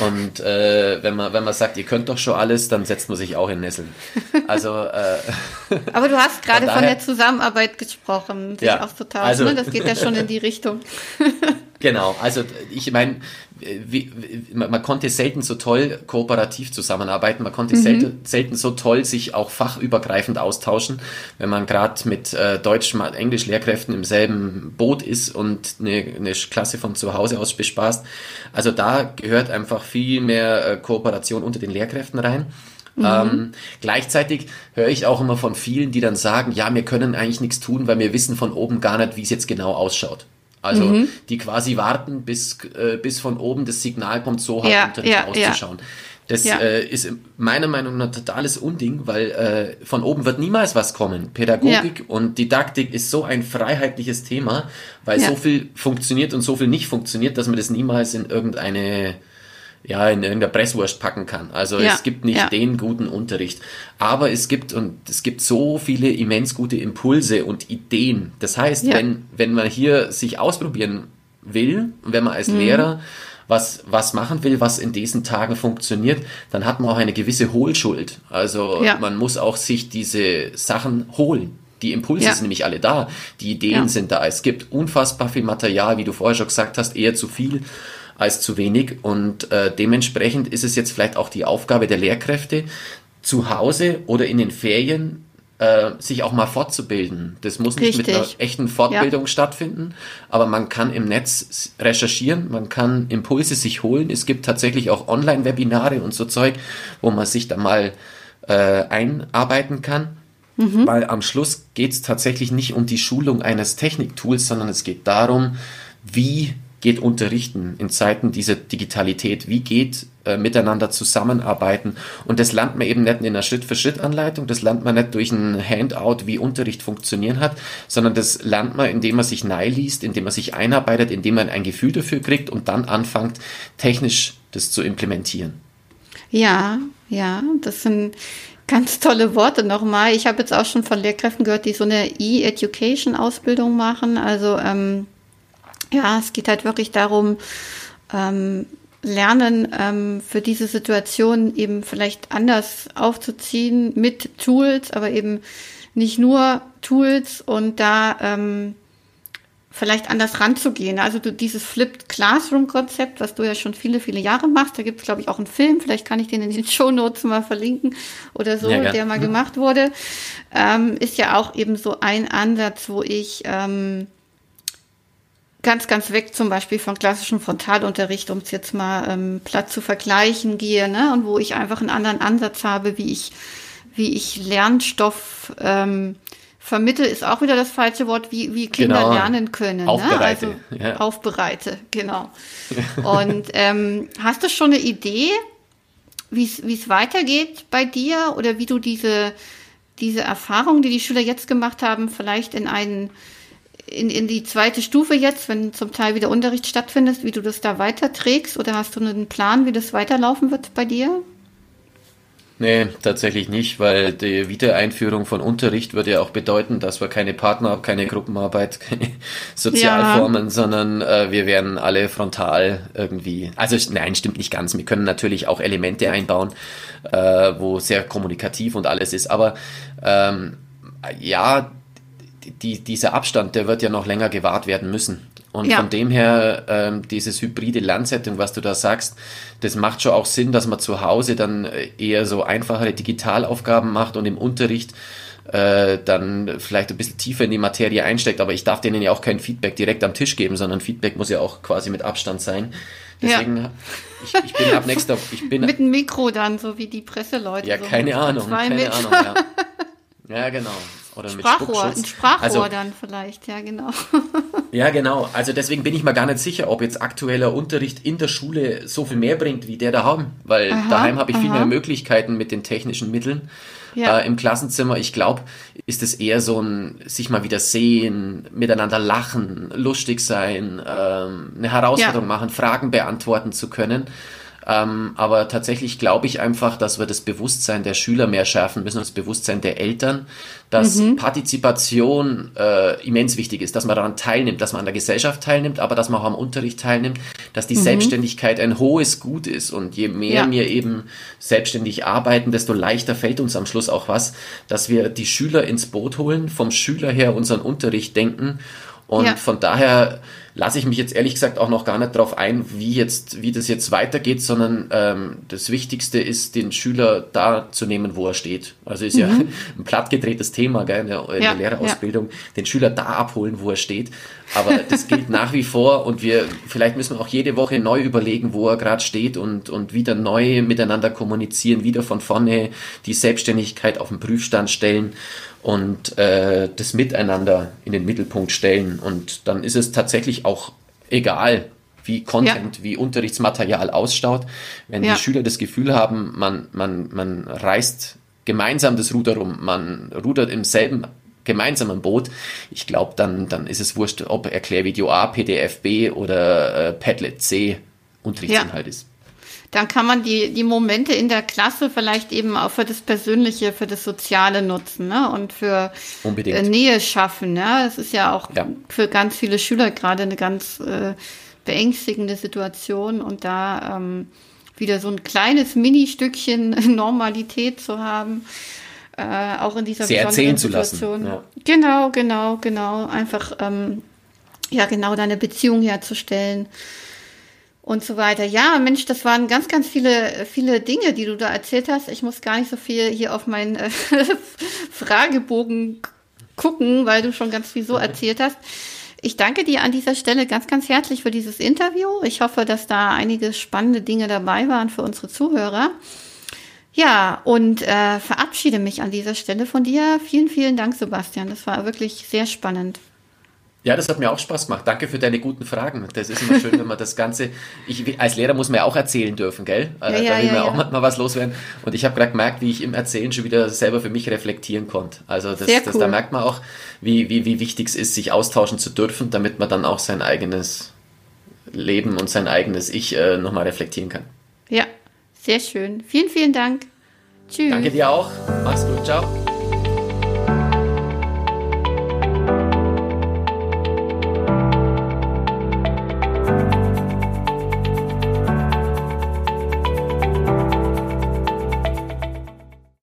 Und äh, wenn man wenn man sagt, ihr könnt doch schon alles, dann setzt man sich auch in Nesseln. Also. Äh, Aber du hast gerade von, von, der Zusammenarbeit gesprochen, sich ja, auszutauschen. Also, ne? Das geht ja schon in die Richtung. genau. Also ich meine, wie, man, man, konnte selten so toll kooperativ zusammenarbeiten, man konnte mhm. selten, selten so toll sich auch fachübergreifend austauschen, wenn man gerade mit äh, Deutsch, Englisch Lehrkräften im selben Boot ist und eine, eine Klasse von zu Hause aus bespaßt. Also da gehört einfach viel mehr äh, Kooperation unter den Lehrkräften rein. Mhm. Ähm, gleichzeitig höre ich auch immer von vielen, die dann sagen, ja, wir können eigentlich nichts tun, weil wir wissen von oben gar nicht, wie es jetzt genau ausschaut. Also mhm. die quasi warten, bis, äh, bis von oben das Signal kommt, so hat ja, Unterricht ja, auszuschauen. Ja. Das ja. äh, ist meiner Meinung nach ein totales Unding, weil äh, von oben wird niemals was kommen. Pädagogik ja. und Didaktik ist so ein freiheitliches Thema, weil ja. so viel funktioniert und so viel nicht funktioniert, dass man das niemals in irgendeine ja, in irgendeiner Presswurst packen kann. Also ja, es gibt nicht ja. den guten Unterricht. Aber es gibt, und es gibt so viele immens gute Impulse und Ideen. Das heißt, ja. wenn, wenn man hier sich ausprobieren will, wenn man als mhm. Lehrer was, was machen will, was in diesen Tagen funktioniert, dann hat man auch eine gewisse Hohlschuld. Also man muss auch sich diese Sachen holen. Die Impulse ja. sind nämlich alle da, die Ideen sind da. Es gibt unfassbar viel Material, wie du vorher schon gesagt hast, eher zu viel als zu wenig. Und äh, dementsprechend ist es jetzt vielleicht auch die Aufgabe der Lehrkräfte, zu Hause oder in den Ferien äh, sich auch mal fortzubilden. Das muss nicht Richtig. mit einer echten Fortbildung ja. stattfinden, aber man kann im Netz recherchieren, man kann Impulse sich holen. Es gibt tatsächlich auch Online-Webinare und so Zeug, wo man sich da mal äh, einarbeiten kann. Mhm. Weil am Schluss geht es tatsächlich nicht um die Schulung eines Techniktools, sondern es geht darum, wie geht Unterrichten in Zeiten dieser Digitalität? Wie geht äh, miteinander zusammenarbeiten? Und das lernt man eben nicht in einer Schritt-für-Schritt-Anleitung, das lernt man nicht durch ein Handout, wie Unterricht funktionieren hat, sondern das lernt man, indem man sich liest, indem man sich einarbeitet, indem man ein Gefühl dafür kriegt und dann anfängt, technisch das zu implementieren. Ja, ja, das sind ganz tolle Worte nochmal. Ich habe jetzt auch schon von Lehrkräften gehört, die so eine E-Education-Ausbildung machen. Also ähm, ja, es geht halt wirklich darum, ähm, lernen, ähm, für diese Situation eben vielleicht anders aufzuziehen mit Tools, aber eben nicht nur Tools und da ähm, vielleicht anders ranzugehen. Also du, dieses Flipped Classroom Konzept, was du ja schon viele, viele Jahre machst, da gibt es, glaube ich, auch einen Film, vielleicht kann ich den in den Show Notes mal verlinken oder so, ja, der mal mhm. gemacht wurde, ähm, ist ja auch eben so ein Ansatz, wo ich ähm, ganz, ganz weg zum Beispiel von klassischem Frontalunterricht, um es jetzt mal ähm, platt zu vergleichen, gehe, ne? Und wo ich einfach einen anderen Ansatz habe, wie ich, wie ich Lernstoff ähm, vermittel, ist auch wieder das falsche Wort, wie, wie Kinder genau. lernen können. Aufbereite. Ne? Also, ja. Aufbereite, genau. Und ähm, hast du schon eine Idee, wie es weitergeht bei dir oder wie du diese, diese Erfahrung, die die Schüler jetzt gemacht haben, vielleicht in einen in, in die zweite Stufe jetzt, wenn zum Teil wieder Unterricht stattfindet, wie du das da weiterträgst? Oder hast du einen Plan, wie das weiterlaufen wird bei dir? Nee, tatsächlich nicht, weil die Wiedereinführung von Unterricht würde ja auch bedeuten, dass wir keine Partner, keine Gruppenarbeit, keine Sozialformen, ja. sondern äh, wir werden alle frontal irgendwie. Also nein, stimmt nicht ganz. Wir können natürlich auch Elemente einbauen, äh, wo sehr kommunikativ und alles ist. Aber ähm, ja, die, dieser Abstand, der wird ja noch länger gewahrt werden müssen. Und ja. von dem her, ähm, dieses hybride Lernsetting, was du da sagst, das macht schon auch Sinn, dass man zu Hause dann äh, eher so einfachere Digitalaufgaben macht und im Unterricht äh, dann vielleicht ein bisschen tiefer in die Materie einsteckt. Aber ich darf denen ja auch kein Feedback direkt am Tisch geben, sondern Feedback muss ja auch quasi mit Abstand sein. Deswegen, ja. ich, ich bin ab nächster, ich bin mit einem Mikro dann, so wie die Presseleute. Ja, so keine Ahnung, keine Ahnung, ja. Ja, genau. Oder Sprachrohr, mit. Ein Sprachrohr also, dann vielleicht, ja genau. ja, genau. Also deswegen bin ich mir gar nicht sicher, ob jetzt aktueller Unterricht in der Schule so viel mehr bringt, wie der daheim. Weil aha, daheim habe ich aha. viel mehr Möglichkeiten mit den technischen Mitteln. Ja. Äh, Im Klassenzimmer, ich glaube, ist es eher so ein sich mal wieder sehen, miteinander lachen, lustig sein, ähm, eine Herausforderung ja. machen, Fragen beantworten zu können. Ähm, aber tatsächlich glaube ich einfach, dass wir das Bewusstsein der Schüler mehr schärfen müssen, das Bewusstsein der Eltern, dass mhm. Partizipation äh, immens wichtig ist, dass man daran teilnimmt, dass man an der Gesellschaft teilnimmt, aber dass man auch am Unterricht teilnimmt, dass die mhm. Selbstständigkeit ein hohes Gut ist und je mehr ja. wir eben selbstständig arbeiten, desto leichter fällt uns am Schluss auch was, dass wir die Schüler ins Boot holen, vom Schüler her unseren Unterricht denken und ja. von daher lasse ich mich jetzt ehrlich gesagt auch noch gar nicht darauf ein, wie jetzt, wie das jetzt weitergeht, sondern ähm, das Wichtigste ist, den Schüler da zu nehmen, wo er steht. Also ist mhm. ja ein plattgedrehtes Thema gell, in, der, in ja, der Lehrerausbildung, ja. den Schüler da abholen, wo er steht. Aber das gilt nach wie vor und wir vielleicht müssen wir auch jede Woche neu überlegen, wo er gerade steht und, und wieder neu miteinander kommunizieren, wieder von vorne die Selbstständigkeit auf den Prüfstand stellen und äh, das Miteinander in den Mittelpunkt stellen. Und dann ist es tatsächlich auch egal, wie Content, ja. wie Unterrichtsmaterial ausschaut. Wenn ja. die Schüler das Gefühl haben, man, man, man reißt gemeinsam das Ruder rum, man rudert im selben gemeinsamen Boot, ich glaube, dann, dann ist es wurscht, ob Erklärvideo A, PDF B oder äh, Padlet C Unterrichtsinhalt ja. ist dann kann man die, die Momente in der Klasse vielleicht eben auch für das Persönliche, für das Soziale nutzen ne? und für äh, Nähe schaffen. Ne? Es ist ja auch ja. für ganz viele Schüler gerade eine ganz äh, beängstigende Situation und da ähm, wieder so ein kleines Mini-Stückchen Normalität zu haben. Äh, auch in dieser Sie erzählen Situation. zu lassen. Ja. Genau, genau, genau. Einfach ähm, ja genau deine Beziehung herzustellen und so weiter. Ja, Mensch, das waren ganz, ganz viele, viele Dinge, die du da erzählt hast. Ich muss gar nicht so viel hier auf meinen äh, Fragebogen gucken, weil du schon ganz viel so erzählt hast. Ich danke dir an dieser Stelle ganz, ganz herzlich für dieses Interview. Ich hoffe, dass da einige spannende Dinge dabei waren für unsere Zuhörer. Ja, und äh, verabschiede mich an dieser Stelle von dir. Vielen, vielen Dank, Sebastian. Das war wirklich sehr spannend. Ja, das hat mir auch Spaß gemacht. Danke für deine guten Fragen. Das ist immer schön, wenn man das Ganze. Ich, als Lehrer muss man ja auch erzählen dürfen, gell? Ja, äh, da will ja, man ja. auch mal was loswerden. Und ich habe gerade gemerkt, wie ich im Erzählen schon wieder selber für mich reflektieren konnte. Also das, cool. das, da merkt man auch, wie, wie, wie wichtig es ist, sich austauschen zu dürfen, damit man dann auch sein eigenes Leben und sein eigenes Ich äh, nochmal reflektieren kann. Ja, sehr schön. Vielen, vielen Dank. Tschüss. Danke dir auch. Mach's gut. Ciao.